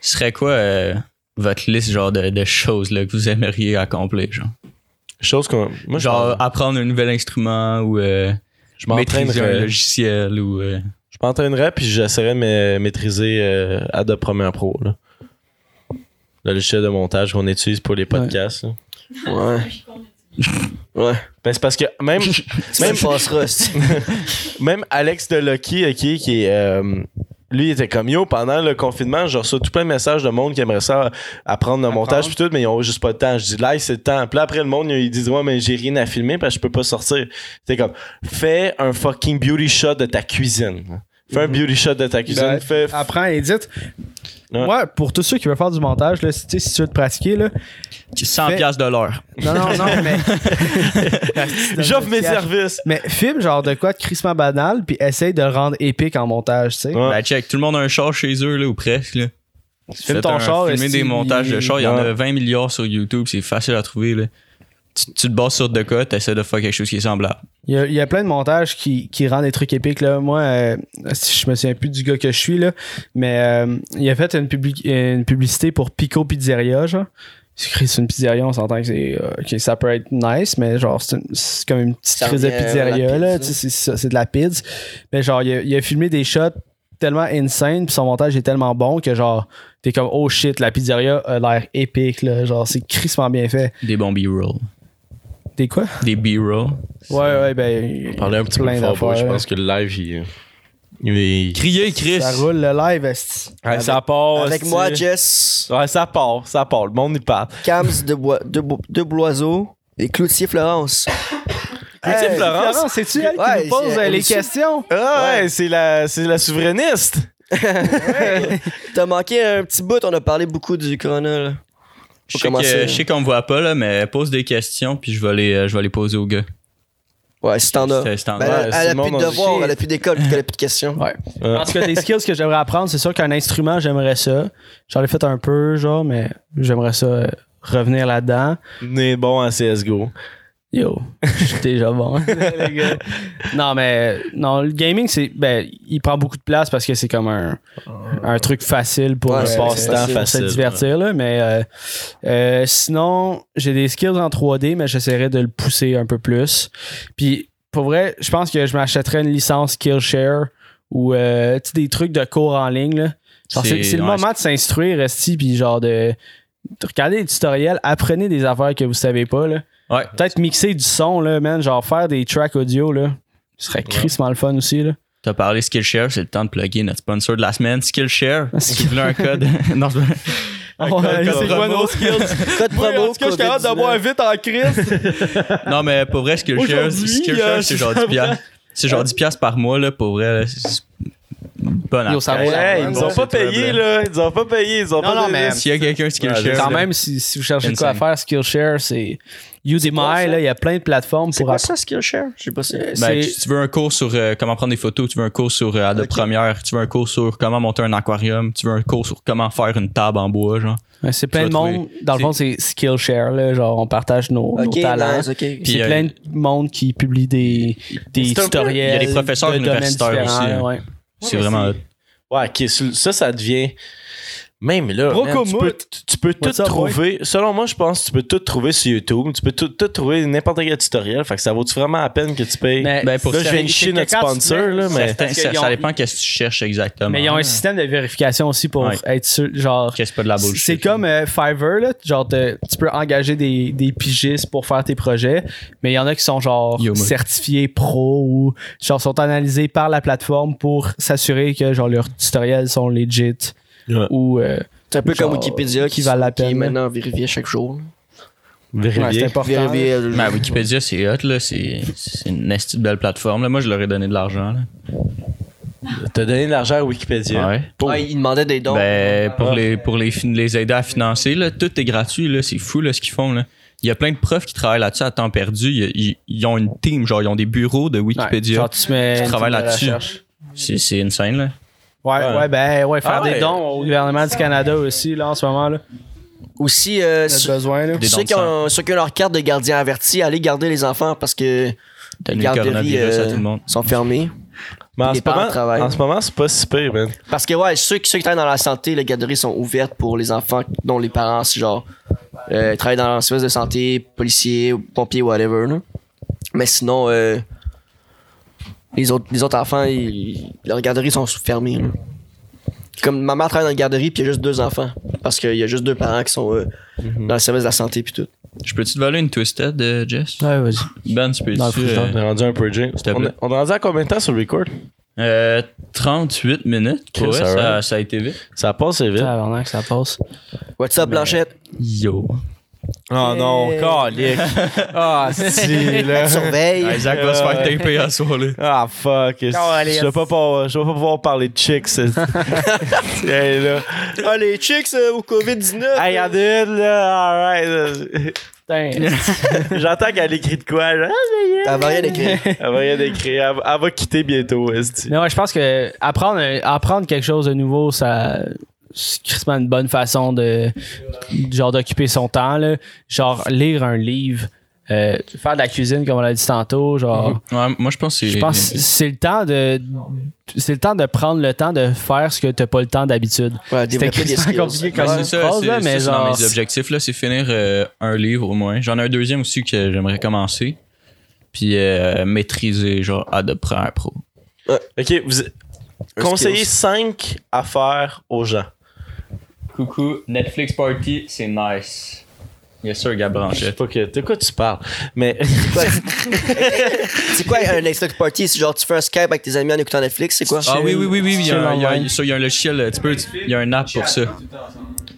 Ce serait quoi euh, votre liste, genre, de, de choses là, que vous aimeriez accomplir, genre? Chose qu'on. Moi, Genre, je, apprendre un nouvel instrument ou euh, je maîtriser un m'entraînerais. logiciel ou. euh, Je m'entraînerais, puis j'essaierais de ma- maîtriser euh, Adobe Premiere Pro, là. Le logiciel de montage qu'on utilise pour les podcasts. là. Ouais. [LAUGHS] Ouais. Ben, c'est parce que même, [LAUGHS] Même passera. [LAUGHS] même Alex de Lucky, qui est. euh, lui, il était comme yo, pendant le confinement, j'ai reçu tout plein de messages de monde qui aimerait ça apprendre le montage puis tout, mais ils ont juste pas de temps. Je dis là, c'est le temps. Puis là, après, le monde, ils disent ouais, mais j'ai rien à filmer parce que je peux pas sortir. C'était comme, fais un fucking beauty shot de ta cuisine. Fais un beauty shot de ta cuisine. Ben, Fais, Apprends et édite. Ouais. Moi, pour tous ceux qui veulent faire du montage, là, si, tu sais, si tu veux te pratiquer, là. 100 Fais- piastres de l'heure. Non, non, non, mais. [LAUGHS] [LAUGHS] J'offre mes services. Mais filme genre de quoi de crissement banal, puis essaye de le rendre épique en montage, tu sais. Ouais. Ben, check, tout le monde a un char chez eux, là, ou presque, là. Filme ton un- char. Filmer des montages de char, il y en a 20 milliards sur YouTube, c'est facile à trouver, là. Tu, tu te bases sur de quoi, t'essaies de faire quelque chose qui est semblable. Il y, a, il y a plein de montages qui, qui rendent des trucs épiques. Là. Moi, euh, si je me souviens plus du gars que je suis, là, mais euh, il a fait une, publi- une publicité pour Pico Pizzeria. Genre. C'est c'est une pizzeria, on s'entend que, c'est, euh, que ça peut être nice, mais genre, c'est, comme une petite crise de pizzeria. Là, pizza. Tu sais, c'est, de la pizza. Mais genre, il a, il a filmé des shots tellement insane, puis son montage est tellement bon que genre, t'es comme, oh shit, la pizzeria a l'air épique. Là. Genre, c'est crissement bien fait. Des bons B-roll. Des quoi? Des B-roll. Ouais, ouais, ben. Parler un petit peu plus fort, je pense que le live, il. il est- Criez, Chris! Ça roule le live, esti. Ouais, ça part. Avec esti. moi, Jess, Ouais, ça part, ça part. Le monde, il part. Cams de, bois, de, de Bloiseau et Cloutier Florence. [LAUGHS] Cloutier Hey, Florence? c'est-tu elle qui nous pose euh, les aussi. questions? Ah ouais, c'est la, c'est la souverainiste. [LAUGHS] T'as manqué un petit bout, on a parlé beaucoup du corona. Là. Je sais, commencer. que, je sais qu'on me voit pas, là, mais pose des questions, puis je vais les, euh, je vais les poser aux gars. Ouais, si t'en as. C'est standard. Ben, elle, Ouais, elle a plus de devoirs, elle a plus d'école, puis elle a plus de questions. Ouais. En tout cas, des skills que j'aimerais apprendre, c'est sûr qu'un instrument, j'aimerais ça. J'en ai fait un peu, genre, mais j'aimerais ça euh, revenir là-dedans. On est bon en CSGO. Yo, je suis déjà bon. [LAUGHS] les gars. non, mais non, le gaming, c'est. Ben, il prend beaucoup de place parce que c'est comme un, un truc facile pour, Ouais, c'est passe-temps facile. pour se facile, divertir. Là, mais euh, euh, sinon, j'ai des skills en 3D, mais j'essaierai de le pousser un peu plus. Puis, pour vrai, je pense que je m'achèterais une licence Skillshare ou euh, tu sais, des trucs de cours en ligne. Là. Genre, c'est, C'est- c'est le ouais, moment de s'instruire, Esti, puis genre de, de regarder des tutoriels, apprenez des affaires que vous savez pas. Là. Ouais. Peut-être mixer du son, là, man, genre faire des tracks audio, là. Ce serait crissement le fun aussi, là. T'as parlé Skillshare, c'est le temps de plugger notre sponsor de la semaine, Skillshare. Si vous voulez un code. [LAUGHS] [LAUGHS] non, je- Ah, code- ouais, code c'est promo. nos skills? Code promo, COVID-19. vite en crise. [LAUGHS] non, mais pour vrai, Skillshare, Skillshare euh, c'est genre 10 piastres. C'est genre 10 piastres par mois, là, pour vrai. là, Bonne Yo, ça vaut la Hey, peine, ils nous ont pas payé, là. Ils nous ont pas payé. Ils ont Non, pas non, donné- mais- S'il y a quelqu'un Skillshare, Quand là, même, si, si vous cherchez de quoi à Insane. faire, Skillshare, c'est Udemy, quoi, ça? là, il y a plein de plateformes C'est pour quoi ça, Skillshare? Je sais pas si. Ben, c'est- tu, tu veux un cours sur euh, comment prendre des photos, tu veux un cours sur euh, Adobe Ok. Premiere, tu veux un cours sur comment monter un aquarium, tu veux un cours sur comment faire une table en bois, genre. Ouais, c'est plein tu de vas monde. Dans le fond, c'est Skillshare, là. Genre, on partage nos, nos Ok, talents. nice, ok. Puis c'est euh, plein de monde qui publie des, des C'est un peu- tutoriels. il y a des professeurs de domaines universitaires différents, aussi, hein. ouais. C'est vraiment. Ouais, ça, ça devient. Même là, man, tu peux, tu peux tout trouver. Selon moi, je pense que tu peux tout trouver sur YouTube. Tu peux tout, tout trouver n'importe quel tutoriel. Fait que ça vaut-tu vraiment la peine que tu payes? Mais- Ben, pour là, je ça, viens de chier que notre sponsor, mets- là, mais. Certains- ça, dépend qu'est-ce que tu cherches exactement. Mais ils ont un système de vérification aussi pour Ouais. être sûr, genre. Qu'est-ce que c'est pas de la bullshit. C'est comme euh, Fiverr, là. Genre, te- tu peux engager des, des pigistes pour faire tes projets, mais il y en a qui sont genre Yo, certifiés pro ou genre sont analysés par la plateforme pour s'assurer que genre leurs tutoriels sont legit Ouais. ou euh, C'est un peu Genre, comme Wikipédia qui qui, valent la qui est maintenant vérifié chaque jour. ouais, c'est Vérifier. important. Vérifié. euh, Mais à Wikipédia, c'est hot, là. C'est c'est une de belle plateforme. Là. Moi, je leur ai donné de l'argent. là. T'as donné de l'argent à Wikipédia? Ouais. Pour- Ah, il demandait des dons. Ben, pour, Ah. les, pour les, les aider à financer, là, tout est gratuit. là. C'est fou là, ce qu'ils font. Là. Il y a plein de profs qui travaillent là-dessus à temps perdu. Ils, ils- ils ont une team, genre, ils ont des bureaux de Ouais, Wikipédia. genre, tu mets team de là-dessus. C'est c'est insane, là. Ouais, Ouais. ouais, ben, ouais, faire Ah des dons au gouvernement du Canada aussi, là, en ce moment, là. Aussi, euh, ceux, besoin, là. Des ceux qui ont, ceux qui ont leur carte de gardien averti, allez garder les enfants parce que les le garderies euh, sont fermées. Mais en ce, moment, en ce moment, c'est pas si pire, man. Parce que, ouais, ceux, qui- ceux qui travaillent dans la santé, les garderies sont ouvertes pour les enfants dont les parents, c'est genre, euh, travaillent dans le service de santé, policiers, pompiers, whatever. là. Mais sinon, euh, les, autres, les autres enfants, ils- leurs garderies sont fermées. là. Comme ma mère travaille dans une garderie, puis il y a juste deux enfants. Parce qu'il y a juste deux parents qui sont euh, dans le service de la santé, puis tout. Je peux-tu te voler une Twisted, euh, Jess? Ouais, vas-y. Ben, tu peux Dans le frigidaire. On est rendu un peu Jay. On, est- on est rendu à combien de temps sur le record? euh, 38 minutes. Ça, ça a été vite. Ça passe vite. Tabarnak, que ça passe. What's up, Blanchette? Yo. Oh non, calique. [LAUGHS] Ah, [LAUGHS] si, là. [LAUGHS] Surveille. Isaac va se faire taper à soir, là. Ah, fuck. Je vais pas, pouvoir- je vais pas pouvoir parler de chicks. hey, là. Ah, les chicks euh, au COVID-19. Hey, y'en a une, là. Alright. Putain. J'entends qu'elle écrit de quoi, là. Elle va rien écrire. Elle va rien écrire. Elle, va- elle va quitter bientôt, esti. Mais ouais, je pense que apprendre, apprendre quelque chose de nouveau, ça c'est une bonne façon de genre d'occuper son temps là. genre lire un livre euh, faire de la cuisine comme on l'a dit tantôt genre Ouais, moi, je pense que c'est. je pense que c'est le temps de c'est le temps de prendre le temps de faire ce que t'as pas le temps d'habitude Ouais, c'était compliqué comme c'est ça, phrase c'est- là, mais ça, c'est dans genre mes objectifs, là, c'est finir euh, un livre au moins. J'en ai un deuxième aussi que j'aimerais commencer. Puis euh, maîtriser, genre, Adobe Premiere Pro. Ok, vous conseillez 5 affaires aux gens. Coucou, Netflix Party, c'est nice. Yes sir, Gab Je sais pas que, de quoi tu parles? Mais [LAUGHS] C'est quoi un Netflix party? C'est genre tu fais un Skype avec tes amis en écoutant Netflix, c'est quoi? Ah oui, oui, oui, oui, il y, a un- il y a un- online. ça, il y a un logiciel, tu peux, il y a un app pour ça.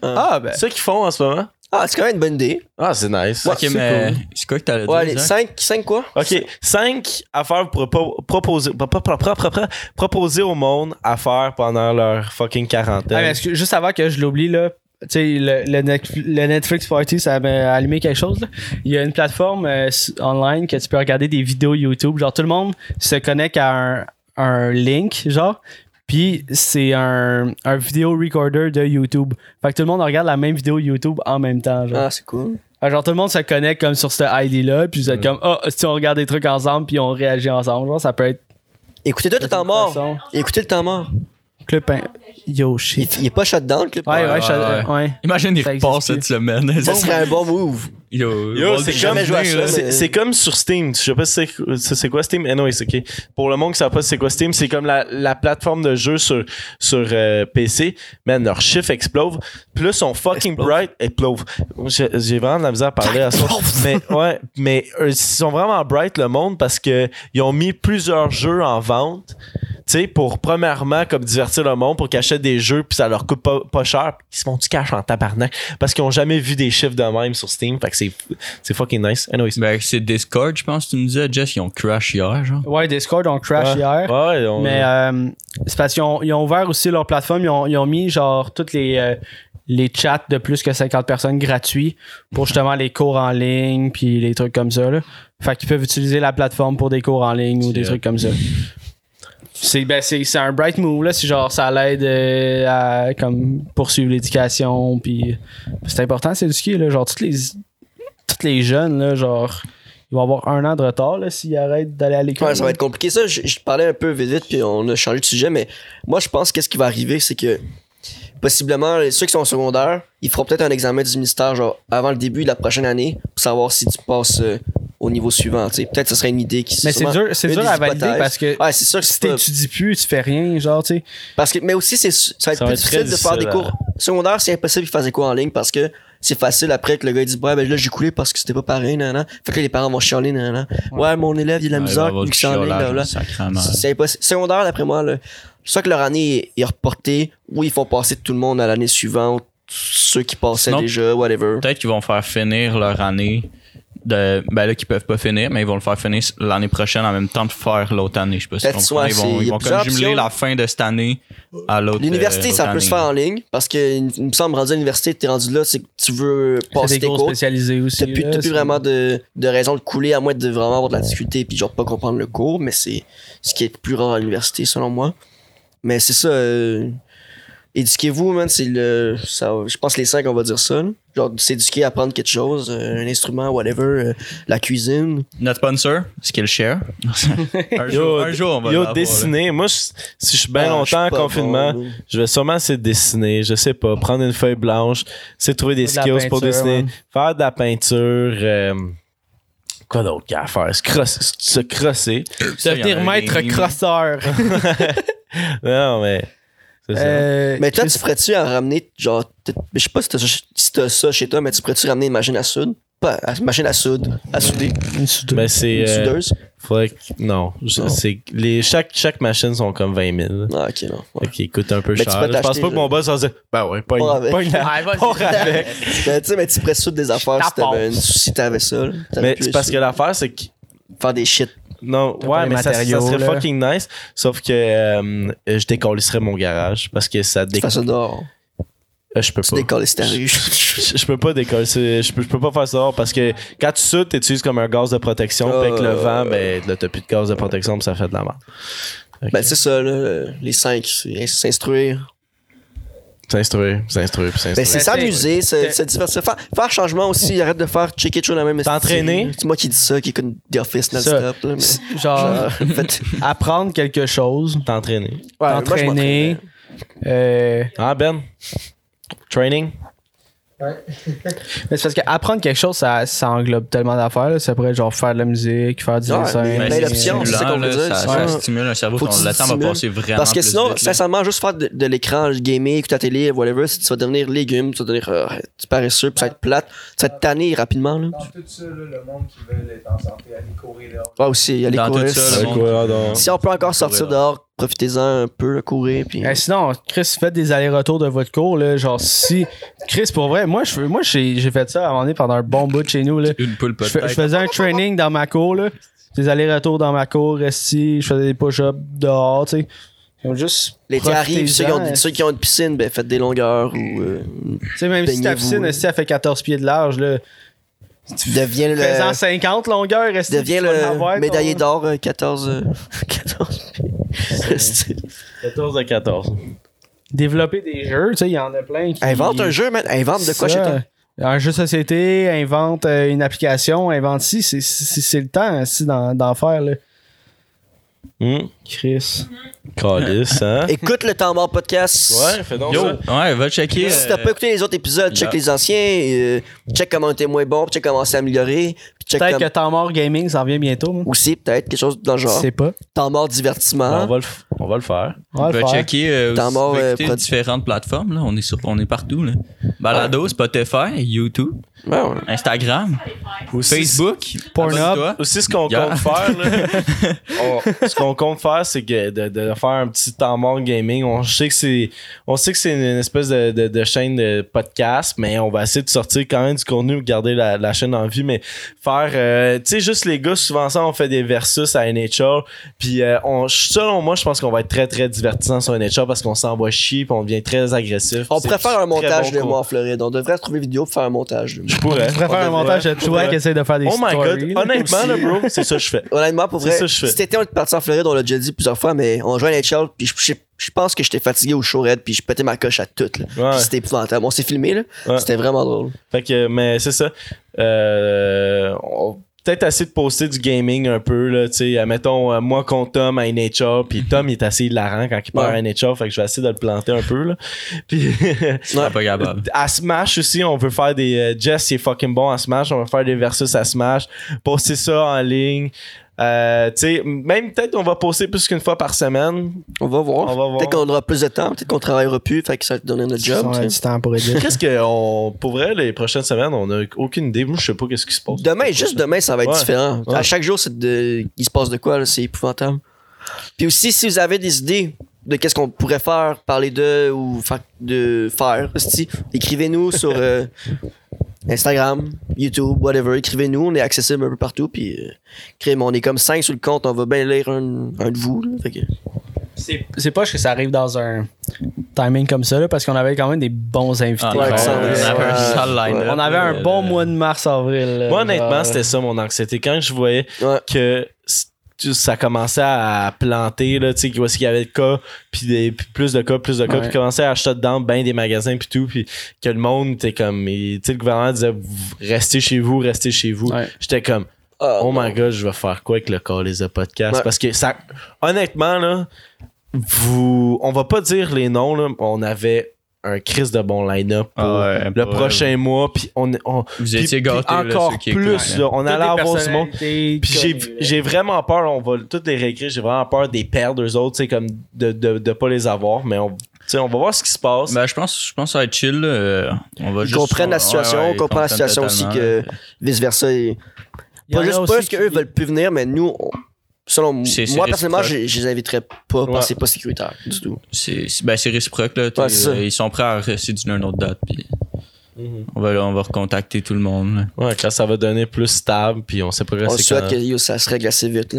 ah ben c'est ça qu'ils font en ce moment? Ah, c'est quand même une bonne idée. Ah, c'est nice. Ouais, Ok, c'est mais c'est quoi que t'allais dire? Ouais, allez, Zach? 5, 5 quoi? OK, cinq affaires pour pro- proposer, pro- pro- pro- pro- pro- pro- proposer au monde à faire pendant leur fucking Ah, mais quarantaine. juste avant que je l'oublie, là, tu sais, le, le, Netf- le Netflix Party, ça m'a allumé quelque chose. là. Il y a une plateforme euh, s- online que tu peux regarder des vidéos YouTube. Genre, tout le monde se connecte à un, un link, genre. Puis c'est un, un vidéo recorder de YouTube. Fait que tout le monde regarde la même vidéo YouTube en même temps. Genre, Ah, c'est cool. Fait que genre tout le monde se connecte comme sur ce ID-là. Puis vous êtes comme, ah, si on regarde des trucs ensemble, puis on réagit ensemble. Genre, ça peut être. Écoutez tout le temps mort. façon. Écoutez le temps mort. Club. Yo, Il, shit. il est pas shutdown, le clip. Ouais, ouais, Ouais, je- ouais. ouais. Imagine, il Ça repart existe cette semaine. Ça serait un bon move. Yo, c'est mais- c'est comme sur Steam. Je sais pas si c'est quoi Steam? Anyway, c'est ok. Pour le monde qui savent pas c'est quoi Steam, c'est comme la, la plateforme de jeu sur, sur euh, PC. Man, leur chiffre explose. Puis là, sont fucking bright. Explose. J'ai j'ai vraiment de la misère à parler à ça. Mais ouais, mais euh, ils sont vraiment bright le monde parce que ils ont mis plusieurs jeux en vente. Tu sais, pour premièrement, comme divertir le monde, pour qu'ils achètent des jeux puis ça leur coûte pas, pas cher. Ils se font du cash en tabarnak parce qu'ils ont jamais vu des chiffres de même sur Steam. Fait que c'est c'est fucking nice. Anyways. Ben, c'est Discord, je pense que tu me disais, Jess, ils ont crash hier, genre. Ouais, Discord ont crash Ouais. hier. Ouais, on- Mais euh, c'est parce qu'ils ont, ils ont ouvert aussi leur plateforme. Ils ont, ils ont mis genre toutes les, euh, les chats de plus que 50 personnes gratuits pour justement les cours en ligne puis les trucs comme ça. Là. Fait qu'ils peuvent utiliser la plateforme pour des cours en ligne ou des trucs comme ça. C'est ben, c'est c'est un bright move là, c'est genre ça l'aide euh, à comme poursuivre l'éducation puis c'est important c'est éduquer là, genre toutes les toutes les jeunes là, genre ils vont avoir un an de retard là s'ils arrêtent d'aller à l'école. Ouais, ça va être compliqué. Ça, je, je parlais un peu vite, vite, puis on a changé de sujet, mais moi, je pense qu'est-ce qui va arriver, c'est que possiblement, ceux qui sont au secondaire, ils feront peut-être un examen du ministère, genre, avant le début de la prochaine année, pour savoir si tu passes euh, au niveau suivant, tu sais. Peut-être que ce serait une idée qui Mais c'est dur, c'est dur à valider parce que Ouais, c'est sûr que si t'étudies plus, tu fais rien, genre, tu sais. Parce que, mais aussi, c'est, ça va être Ça plus va être très difficile de faire des difficile, cours. Secondaire, c'est impossible de faire des cours en ligne parce que c'est facile après que le gars dit, ouais, ben là, j'ai coulé parce que c'était pas pareil, nan, nan. Fait que là, les parents vont chialer, nan, nan. Ouais, mon élève, il a de la Ouais, misère, il chiolage, là, là. sacrément. C'est impossible. Secondaire, d'après moi, là, soit que leur année est reportée, ou ils font passer tout le monde à l'année suivante, ceux qui passaient Sinon- déjà, whatever. Peut-être qu'ils vont faire finir leur année de ben là qu'ils peuvent pas finir mais ils vont le faire finir l'année prochaine en même temps de faire l'autre année je sais pas si ils c'est- vont, ils vont comme jumeler options. la fin de cette année à l'autre L'université, euh, ça peut se faire en ligne, parce que il me semble, rendu à l'université, t'es rendu là, c'est que tu veux passer des tes cours spécialisés aussi. T'as plus, là, plus vraiment de, de raison de couler, à moins de vraiment avoir de la difficulté puis genre pas comprendre le cours, mais c'est ce qui est plus rare à l'université, selon moi. Mais c'est ça, euh, éduquez-vous, man, c'est le, ça, je pense que les cinq, on va dire ça, là. Genre, s'éduquer, apprendre quelque chose, euh, un instrument, whatever, euh, la cuisine. notre sponsor Skillshare [LAUGHS] un, jour, un jour on va Yo, là. dessiner. Moi, je- si je suis bien Ah, longtemps en confinement, bon, je vais sûrement essayer de dessiner. Je sais pas. Prendre une feuille blanche, essayer de trouver des De skills pour dessiner. Faire de la peinture. euh, quoi d'autre qu'il y a à faire? Se crosser. Se crosser. Devenir un maître crosseur. [LAUGHS] [LAUGHS] non, mais. Euh, Mais toi, Chris- tu ferais-tu en ramener, genre, je sais pas si t'as, si t'as ça chez toi, mais tu pourrais-tu ramener une machine à soude? Pas, à- machine à soude, à souder, une soude- Ben, c'est. une euh, soudeuse? faudrait que- non. Je- Non. c'est- les, chaque, chaque machine sont comme 20 000. Ah, ok, non. Ouais. Qu'ils coûtent un peu Mais cher. Je pense pas que mon boss va se dire Ben ouais, pas Pas une. avec. Pas une. Pas avec. [LAUGHS] Ben, tu sais, mais tu pourrais souder des affaires si t'avais, une- si t'avais ça. là. Mais c'est parce que l'affaire, c'est que Faire des shit. Non, ouais, mais ça, serait là. fucking nice. Sauf que euh, je décollisserais mon garage parce que ça décolle. ça dehors. je peux Tu pas. décolles ta rue. Je, je peux pas décoller. Je peux, je peux pas faire ça dehors parce que quand tu sautes, tu utilises comme un gaz de protection. Puis avec le Euh. vent, ben là, t'as plus de gaz de protection, ça fait de la merde. Fait Ben, que c'est ça, là. Les cinq, c'est s'instruire. S'instruire, Ben, s'instruire. c'est s'amuser, se c'est- diversifier. Faire, faire changement aussi, arrête de faire checker toujours la même T'entraîner? C'est moi qui dis ça, qui écoute The Office non-stop. là, mais- Genre, Genre, [LAUGHS] apprendre quelque chose, T'entraîner. Ouais, t'entraîner. euh, Ah, Ben? Training? [LAUGHS] mais c'est parce que apprendre quelque chose, ça, ça englobe tellement d'affaires. là. Ça pourrait être genre faire de la musique, faire du Ouais, dessin. mais- plein c'est d'options, c'est ça qu'on veut dire, ça, ça ça. stimule un cerveau Faut ton- le temps va passer vraiment Parce que plus sinon, vite, sincèrement, juste faire de, de l'écran, gamer, écouter la télé, whatever, tu vas devenir légume, tu vas devenir euh, tu paresseux, puis ça va être plate, tu vas être tanné rapidement. Là. Dans tout ça, là, le monde qui veut être en santé, aller courir dehors. Ouais, aussi, il y a les Dans tout courir. ça, Ouais? Si on peut encore sortir dehors profitez-en un peu, là, courir. Puis... Eh, sinon, Chris, faites des allers-retours de votre cours, là. Genre, si. Chris, pour vrai, moi, je, moi j'ai, j'ai fait ça à un moment donné pendant un bon bout de chez nous, là. Une poule Je, je faisais un training dans ma cour, là. Des allers-retours dans ma cour, resti, je faisais des push-ups dehors, tu sais. Comme Juste. L'été arrive, ceux qui, ont, ceux qui ont une piscine, ben faites des longueurs ou euh, Tu sais, même si ta piscine, là. si elle fait 14 pieds de large, là. Deviens Fais-en le, 50 longueurs, deviens tu vas l'avoir, le médaillé d'or euh, 14, euh, 14 pieds. 14 à 14. Développer des jeux, tu sais, il y en a plein qui. Invente un jeu, man. Invente de quoi Ça, chez toi. Un jeu de société, invente euh, une application, invente si, c'est, le temps d'en, d'en faire, là. Hum. Chris. Calice, hein? [LAUGHS] Écoute le temps mort podcast. Ouais, fais donc Yo, ça. ouais, va checker. Si t'as pas écouté les autres épisodes, check yeah. les anciens, euh, check comment on était moins bon, check comment on s'est amélioré, Peut-être comme... que Temps Mort Gaming s'en vient bientôt. moi. aussi peut-être quelque chose dans le Je genre. sais pas. Temps mort divertissement. On va, le, f- on va le faire. On va le va faire. checker euh, aussi, mort, euh, différentes plateformes. Là. On, est sur, on est partout. Là. Balado, Spotify, YouTube, Ouais, ouais. Instagram, Aussi, Facebook, Pornhub. Aussi, ce qu'on Yeah. compte faire, là, [LAUGHS] on- ce qu'on compte faire, c'est que de, de faire un petit temps mort gaming. On sait que c'est, on sait que c'est une espèce de, de- de chaîne de podcast, mais on va essayer de sortir quand même du contenu, garder la, la chaîne en vie, mais faire, euh, tu sais, juste les gars, souvent ça, on fait des versus à NHL, puis euh, on, selon moi, je pense qu'on va être très très divertissant sur NHL parce qu'on s'envoie chier, puis on devient très agressif. On préfère un montage bon de moi en Floride. On devrait trouver une vidéo pour faire un montage. de moi. Je pourrais. Je préfère un montage de toi pourrais. qui essaie de faire des Oh my stories. god, honnêtement, là, bro, c'est ça que je fais. Honnêtement, pour C'est vrai, ça que je fais. cet été, on est parti en Floride, on l'a déjà dit plusieurs fois, mais on jouait à NHL, puis je, je- je pense que j'étais fatigué au show red, puis je pétais ma coche à toutes. là. Ouais. Puis C'était épouvantable. On s'est filmé, là. Ouais. C'était vraiment drôle. Fait que, mais c'est ça. Euh, on- Peut-être assez de poster du gaming un peu, là, tu sais. Mettons, euh, moi contre Tom à NHL, puis Tom, il est assez hilarant quand il part Ouais. à NHL, fait que je vais essayer de le planter un peu, là. [LAUGHS] Puis, Ah, pas capable. à Smash aussi, on veut faire des. euh, Jess, il est fucking bon à Smash, on va faire des versus à Smash, poster ça en ligne. Euh, tu sais, même peut-être on va poster plus qu'une fois par semaine. On va voir. Peut-être qu'on aura plus de temps, peut-être qu'on travaillera plus, fait que ça va te donner notre job. On a du temps pour aider. Qu'est-ce que on. Pour vrai, les prochaines semaines, on a aucune idée. Moi, je sais pas qu'est-ce qui se passe. Demain, juste demain, ça va être Ouais. différent. Ouais. À chaque jour, c'est de... il se passe de quoi, c'est épouvantable. Puis aussi, si vous avez des idées de qu'est-ce qu'on pourrait faire, parler de ou fa- de faire, écrivez-nous sur euh, [LAUGHS] Instagram, YouTube, whatever. Écrivez-nous, on est accessible un peu partout. Puis, euh, crème, on est comme 5 sur le compte, on va bien lire un, un de vous. là. Fait que- C'est c'est pas que ça arrive dans un timing comme ça, là, parce qu'on avait quand même des bons invités. Ah, Ouais, on ça, avait ouais. un Ouais. sale line-up, On avait un là, bon mois de mars-avril. Moi, honnêtement, genre, c'était ça mon anxiété. Quand je voyais Ouais. que ça commençait à planter, là, tu sais, qu'il y avait de cas, puis des- puis plus de cas, plus de cas, Ouais. puis commençait à acheter dedans ben des magasins, puis tout, puis que le monde était comme, et, tu sais, le gouvernement disait, Vous- restez chez vous, restez chez vous. Ouais. J'étais comme, Ah, oh non. my god, je vais faire quoi avec le corps les podcasts? Ouais. Parce que ça, honnêtement, là, vous, on va pas dire les noms, là, on avait un crise de bon line-up pour Ah ouais, le prochain mois, puis on, on Vous puis- étiez puis gâtés, là, encore ceux qui plus, là, on allait avoir du monde. Puis j'ai, là. j'ai vraiment peur, on va toutes les réécrire, j'ai vraiment peur des perdre eux autres, comme de, de, de pas les avoir, mais on, tu sais, on va voir ce qui se passe. Ben, je pense, je pense que ça va être chill. là. Euh, On va Ils juste- comprennent la ouais, situation, ouais, on comprend la situation aussi que vice-versa. Pas juste parce qu'eux veulent plus venir, mais nous, on- selon moi, personnellement, je, je les inviterais pas parce que c'est pas sécuritaire du tout. C'est ben, c'est réciproque. Là, Ouais, euh, ils sont prêts à rester d'une une autre date. Puis Mhm. on, va, on va recontacter tout le monde. là. Ouais, quand ça va donner plus stable, puis on sait pas On souhaite quand. que yo, ça se règle assez vite.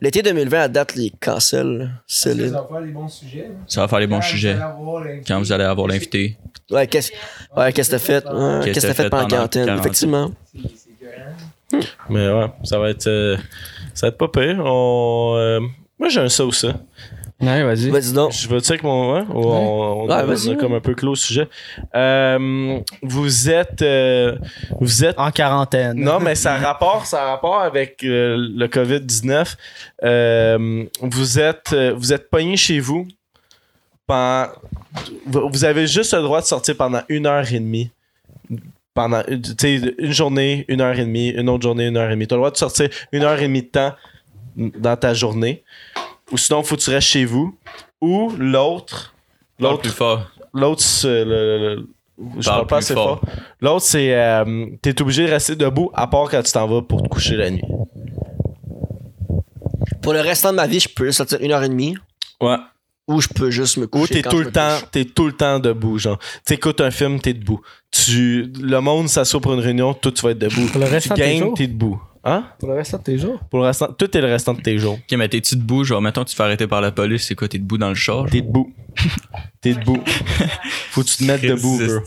L'été 2020, à date, les cancels, Ça va faire les bons sujets. hein. Ça va faire les bons Quand vous sujets allez avoir l'invité. quand vous allez avoir l'invité. Ouais, qu'est-ce ouais, qu'est-ce que t'as fait? Ouais, Qu'est-ce que t'as fait pendant la quarantaine? Effectivement. Écœurant. Mais ouais, ça va être, euh, ça va être pas pire. On, euh, moi, j'ai un ça ou ça. Ouais, vas-y. Vas-y donc. Je veux dire que mon. on, on- Ouais, on vas-y, a comme un peu clos au sujet. Euh, vous êtes. euh, vous êtes. En quarantaine. Non, mais ça a rapport, ça a rapport avec euh, le COVID-19. Euh, vous êtes, vous êtes pogné chez vous. Pendant, vous vous avez juste le droit de sortir pendant une heure et demie. Pendant tu sais, une journée, une heure et demie, une autre journée, une heure et demie. Tu as le droit de sortir une heure et demie de temps dans ta journée. Ou sinon, faut que tu restes chez vous. Ou l'autre. L'autre plus fort. L'autre, c'est le, le- le- je Parle pas assez fort. fort. L'autre, c'est euh, t'es obligé de rester debout à part quand tu t'en vas pour te coucher la nuit. Pour le restant de ma vie, je peux sortir une heure et demie. Ouais. Ou je peux juste me Ou coucher. t'es quand tout le temps, t'es tout le temps debout, genre. T'écoutes un film, t'es debout. Tu, le monde s'assoit pour une réunion, toi tu vas être debout. Pour le Tu restant de tes gagnes, jours. t'es debout. Hein? Pour le restant de tes jours. Pour le restant, tout est le restant de tes jours. Ok, mais t'es-tu debout? Genre, mettons, tu te fais arrêter par la police, c'est quoi? T'es debout dans le char? T'es debout. T'es debout. [LAUGHS] Faut que tu te mettes debout, bro.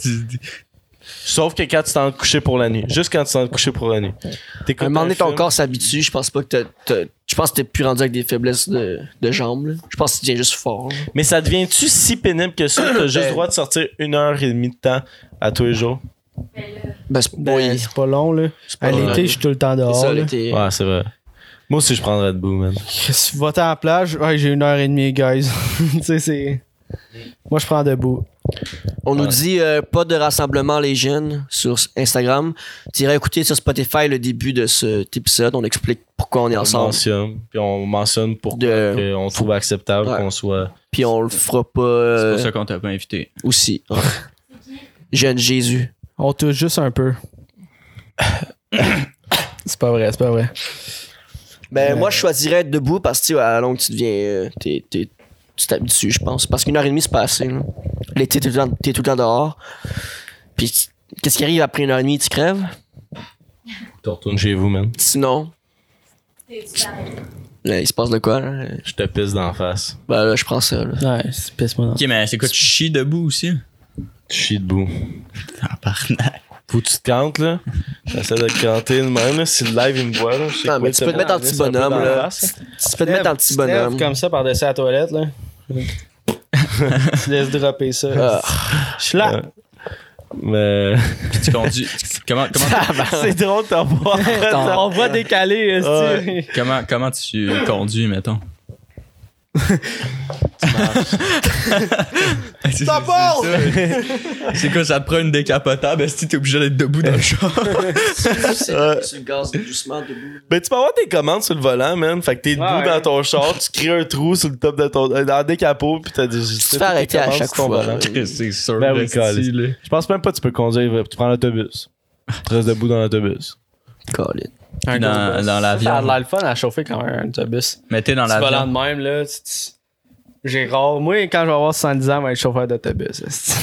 Sauf que quand tu t'en couché pour la nuit. Juste quand tu t'en couché pour la nuit. À un moment donné, ton corps s'habitue. Je pense pas que t'as- t'as- Je pense que t'es plus rendu avec des faiblesses de, de jambes. là. Je pense que tu deviens juste fort. là. Mais ça devient-tu si pénible que ça? T'as juste Ben- le droit de sortir une heure et demie de temps à tous les jours? Ben, c'est Ben, pas long, là. pas À l'été, je suis tout le temps c'est dehors. ça, l'été. Ouais, c'est vrai. Moi aussi, je prendrais debout, man. Si va à la plage, ouais, j'ai une heure et demie, guys. [LAUGHS] tu sais, c'est. Moi, je prends debout. On nous dit euh, pas de rassemblement les jeunes sur Instagram. Tu irais écouter sur Spotify le début de cet épisode. On explique pourquoi on est On ensemble. mentionne, puis on mentionne pourquoi De- on trouve acceptable Ouais. qu'on soit. Puis on le fera pas C'est euh, pour ça qu'on t'a pas invité. aussi. [LAUGHS] Jeune Jésus. On touche juste un peu. [COUGHS] c'est pas vrai, c'est pas vrai. Ben, moi, je choisirais être debout parce que, tu sais, à la longue, tu deviens. euh, t'es- tu t'habitues, je pense. Parce qu'une heure et demie, c'est pas assez. là. L'été, t'es tout, le temps- t'es tout le temps dehors. Puis, qu'est-ce qui arrive après une heure et demie? Tu crèves? Tu retournes chez vous, man. Sinon, là, il se passe de quoi? Là? Je te pisse d'en face. Ben, là, je prends ça. Là. Ouais, pisse-moi dans. Ok, mais c'est quoi, tu chies debout aussi? Tu chies debout. Tabarnak. Faut que tu te cantes, là. J'essaie de te canter de même, là. Si le live, il me voit, là. Non, quoi, mais tu peux te mettre en petit bonhomme, là. Tu peux te mettre en petit bonhomme. comme ça par-dessus la toilette, là. tu laisses dropper ça. Ah. Je suis là. Mais. Tu conduis. tu- comment, comment, c'est drôle de t'avoir. On va décaler, comment, comment tu conduis, mettons? Part! [LAUGHS] [LAUGHS] C'est quoi, ça te prend une décapotable? Est-ce que t'es obligé d'être debout dans le [LAUGHS] char? C'est le gaz doucement debout. Ben, tu peux avoir tes commandes sur le volant, man. Fait que t'es debout Ouais. dans ton char, tu crées un trou sur le top de ton. euh, Dans des capots, pis t'as des. Tu te fais arrêter à chaque fois. c'est sûr. Ben oui. Je pense même pas que tu peux conduire, tu prends l'autobus. Tu restes debout dans l'autobus. Colin. Puis dans, dans Ça a l'avion. l'air le fun à chauffer quand même un autobus. Mais t'es dans Tu volant l'avion. de même, là. J'ai rare. Moi, quand je vais avoir 70 ans, je vais être chauffeur d'autobus. [LAUGHS]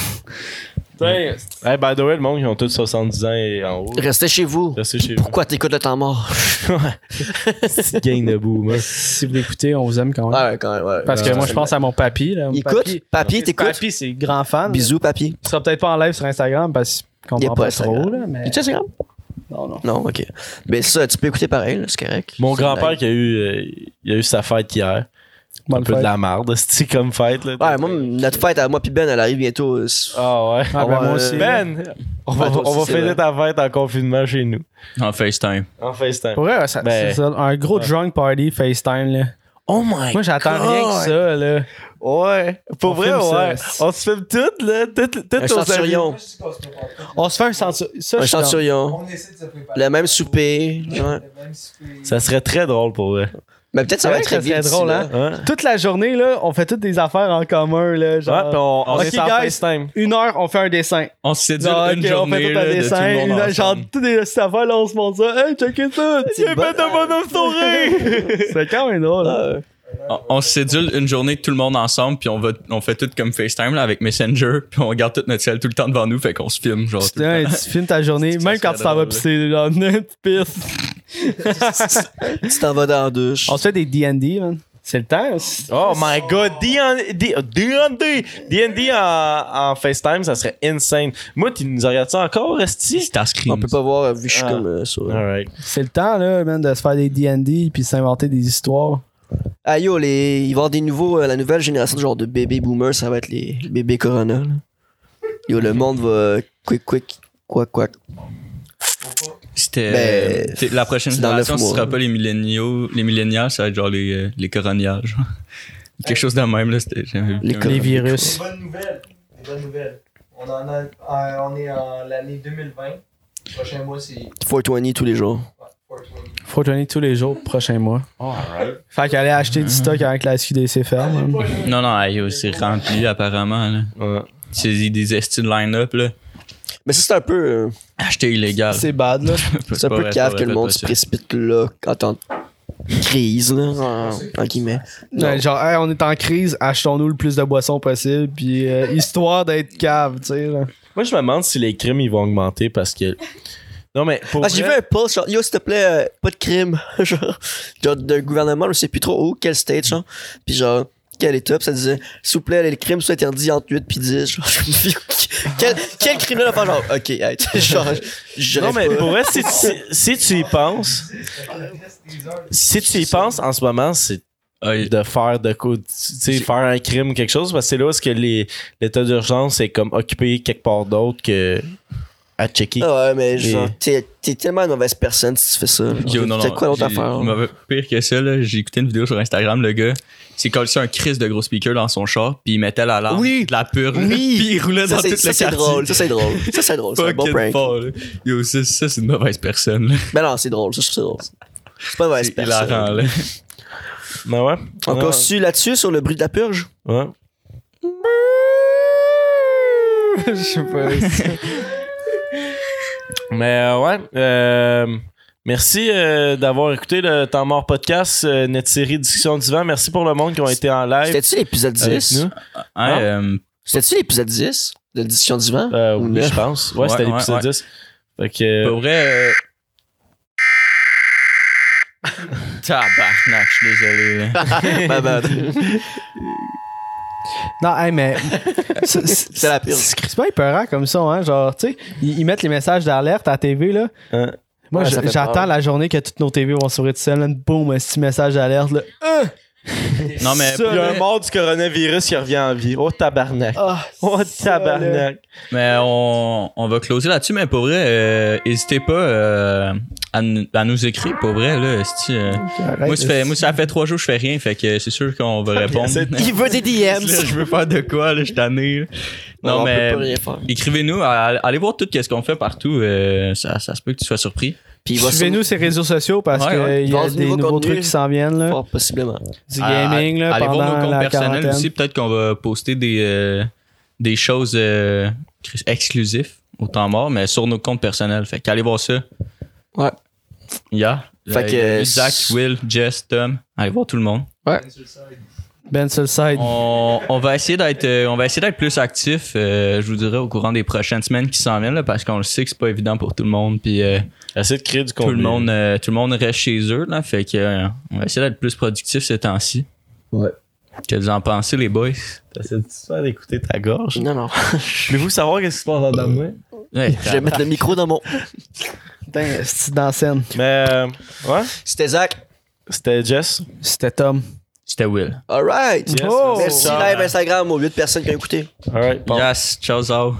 Hey, by the way, le monde, ils ont tous 70 ans et en haut. Restez chez vous. Restez chez vous. Pourquoi t'écoutes le temps mort? [LAUGHS] Petite gang debout, moi. si vous l'écoutez, on vous aime quand même. Ouais, quand même, ouais. Parce que Ouais, moi, je pense à mon papy. Là. Mon Écoute, papy, papy, t'écoutes? Papy, c'est grand fan. Bisous, papy. Il sera peut-être pas en live sur Instagram parce qu'on comprend pas pas trop. Là, mais... Instagram? Non, non. Non, ok. Mais ça, tu peux écouter pareil, c'est correct. Mon grand-père qui a eu, euh, il a eu sa fête hier. Un peu de la marde, [LAUGHS] c'est comme fête, là? Ouais, moi, notre fête à moi pis Ben, elle arrive bientôt. euh, Ah ouais. Ah, ben, moi aussi. Ben, on va, Ben, toi on va aussi, c'est fêter vrai. ta fête en confinement chez nous. En FaceTime. En FaceTime. Pour vrai, ça, Ben, c'est ça, un gros drunk party FaceTime. Là. Oh my Moi, j'attends rien que ça. Là. Ouais. Pour On vrai, ça. ouais. On se filme toutes, là. Toutes, toutes Un centurion. On se fait un centurion. Ça, Un centurion. On essaie de se préparer. Le même souper. Ouais. Le même souper. amis. Ça serait très drôle pour vrai. Mais peut-être ça va être très vite. drôle, d'ici là. hein? Toute la journée, là, on fait toutes des affaires en commun. Là, genre, Ouais, pis on, on Ok, est en guys. FaceTime. Une heure, on fait un dessin. On se Genre, une ok, on journée fait tout là, un de tout dessin. le monde Une heure, genre, toutes des affaires, là, on se montre ça. Hey, ça. C'est J'ai bon. fait un bonhomme sourire. [LAUGHS] C'est quand même drôle. hein. On, on se sédule une journée tout le monde ensemble, puis on va, on fait tout comme FaceTime là, avec Messenger, [LAUGHS] puis on regarde tout notre ciel tout le temps devant nous, fait qu'on se filme genre. tout le temps. tu filmes ta journée, Ça même quand tu t'en vas pisser, genre, tu pisses. [LAUGHS] Tu t'en vas dans la douche. On se fait des D&D, man. C'est le temps. Oh my god, D&D, D&D, D&D en, en FaceTime, ça serait insane. Moi, tu nous regardes ça encore, Resti? C'est à screen. On peut pas voir vu que je suis Ah. comme euh, sur. Alright. C'est le temps, là, man, de se faire des D&D puis s'inventer des histoires. Ah yo, les... il va y avoir des nouveaux. euh, la nouvelle génération de genre de bébés boomers, ça va être les, les bébés Corona. là. Yo, le monde va. Quick, quick. Quoi, quoi. C'était Ben, la prochaine c'est dans neuf génération, ce mois. sera pas les milléniaux, les millénials, ça va être genre les euh, les coroniales, genre. Quelque chose de même là, c'était j'avais vu Les Les virus. bonnes nouvelles. Des bonnes nouvelles. On, en a, euh, on est en l'année 2020. Le prochain mois, c'est 420 tous les jours. Ouais, 420. Faut donner tous les jours, prochain mois. Fait qu'aller acheter du stock avec la SQDC ferme. man. Non non, c'est rempli apparemment là. Ouais. C'est des estis de line-up là. Mais ça, c'est un peu. euh, Acheter illégal. C'est bad, là. [LAUGHS] c'est un peu cave que le monde se précipite là quand on. crise, là, en, en guillemets. Ouais, genre, hey, on est en crise, achetons-nous le plus de boissons possible, puis euh, histoire d'être cave, tu sais. là. Moi, je me demande si les crimes, ils vont augmenter parce que. Non, mais pour. Ah, j'ai vu un post, genre, yo, s'il te plaît, euh, pas de crime. [LAUGHS] genre, genre, d'un gouvernement, je sais plus trop où, quel state, genre. Puis genre, quel état, puis ça disait, s'il vous plaît, les crimes sont interdits entre 8 puis 10. Genre, [LAUGHS] je me dis, quel, quel criminel a fait genre, ok, hey, [LAUGHS] genre, je Non, mais pour vrai, si, si, si tu y penses, si tu y penses en ce moment, c'est de faire de quoi, tu sais, faire un crime ou quelque chose, parce que c'est là où est-ce que l'état d'urgence est comme occupé quelque part d'autre que à checker. Ah ouais, mais genre, t'es, t'es tellement une mauvaise personne si tu fais ça. Yo, non, non. quoi d'autre à j'ai- faire? il m'avait- Pire que ça, là, j'ai écouté une vidéo sur Instagram, le gars, il s'est collé sur un crise de gros speaker dans son char, puis il mettait la lampe, Oui. de la purge, Oui. [LAUGHS] puis il roulait Ça, dans c'est, tout ça, le c'est quartier. drôle. Ça, c'est drôle. Ça, c'est drôle. C'est un bon prank. fort, là. Yo, ça, ça, c'est une mauvaise personne, là. Mais non, c'est drôle. Ça, je trouve drôle. C'est pas une mauvaise C'est hilarant, personne. là. Ben ouais. On Ouais. continue là-dessus sur le bruit de la purge? Ouais. [LAUGHS] Je sais pas. Mais euh, ouais. euh, merci euh, d'avoir écouté le Temps Mort Podcast, euh, notre série Discussion du vent. Merci pour le monde qui ont été en live C'était-tu l'épisode avec 10? nous. Hein, euh, C'était-tu l'épisode 10 de l'édition du vent? Euh, Ou oui, je pense. Ouais, Ouais, c'était ouais, l'épisode ouais. 10. Fait que. pour vrai, euh... [LAUGHS] Tabarnak, je suis désolé, là. [LAUGHS] [LAUGHS] Non, hey, mais. [LAUGHS] c'est- la pire. C'est crispant épeurant comme ça, hein. Genre, tu sais, ils, ils mettent les messages d'alerte à la TV, là. Hein? Moi, Ouais, j'attends la journée que toutes nos TV vont s'ouvrir tout seul. là. Boum, un petit message d'alerte, là. Euh! Non, mais Ça, Il y a un mort du coronavirus qui revient en vie. Oh tabarnak. Ah, Oh tabarnak. Mais on, on va closer là-dessus, mais pour vrai, euh, n'hésitez pas euh, à, nous- à nous écrire, pour vrai, là. euh, moi, ça fait, moi, ça fait trois jours que je fais rien, fait que c'est sûr qu'on va répondre. Il veut des [LAUGHS] DMs. Là, je veux faire de quoi, là, je tanné. Non, on mais écrivez-nous, allez voir tout ce qu'on fait partout, euh, ça, ça se peut que tu sois surpris. Puis il va Suivez-nous sur les réseaux sociaux parce Ouais, qu'il ouais. y Il va y a des nouveau nouveaux trucs qui s'en viennent, là. Fort possiblement. Du gaming, là, allez pendant voir nos comptes personnels aussi, peut-être qu'on va poster des, euh, des choses euh, exclusives au temps mort, mais sur nos comptes personnels. Fait qu'allez voir ça. Ouais. Yeah. Fait que, Euh, Zach, Will, Jess, Tom, allez voir tout le monde. Ben sur le side. On, on va essayer d'être euh, on va essayer d'être plus actif euh, je vous dirais au courant des prochaines semaines qui s'en viennent là, parce qu'on le sait que c'est pas évident pour tout le monde puis euh, Essaye de créer du tout contenu. le monde euh, tout le monde reste chez eux là fait que euh, on va essayer d'être plus productif ces temps-ci Ouais. que vous en pensez les boys? T'essaies de faire d'écouter ta gorge? Non, non. [LAUGHS] Voulez-vous savoir qu'est-ce qui se passe de moi? Ouais, Je vais mettre le micro dans mon. [LAUGHS] Putain, c'est dans la scène. Mais euh, ouais, C'était Zach. c'était Jess. C'était Tom. C'était Will Alright. Yes, Oh! Merci live Instagram aux 8 personnes qui ont écouté. Alright, bon. yes ciao ciao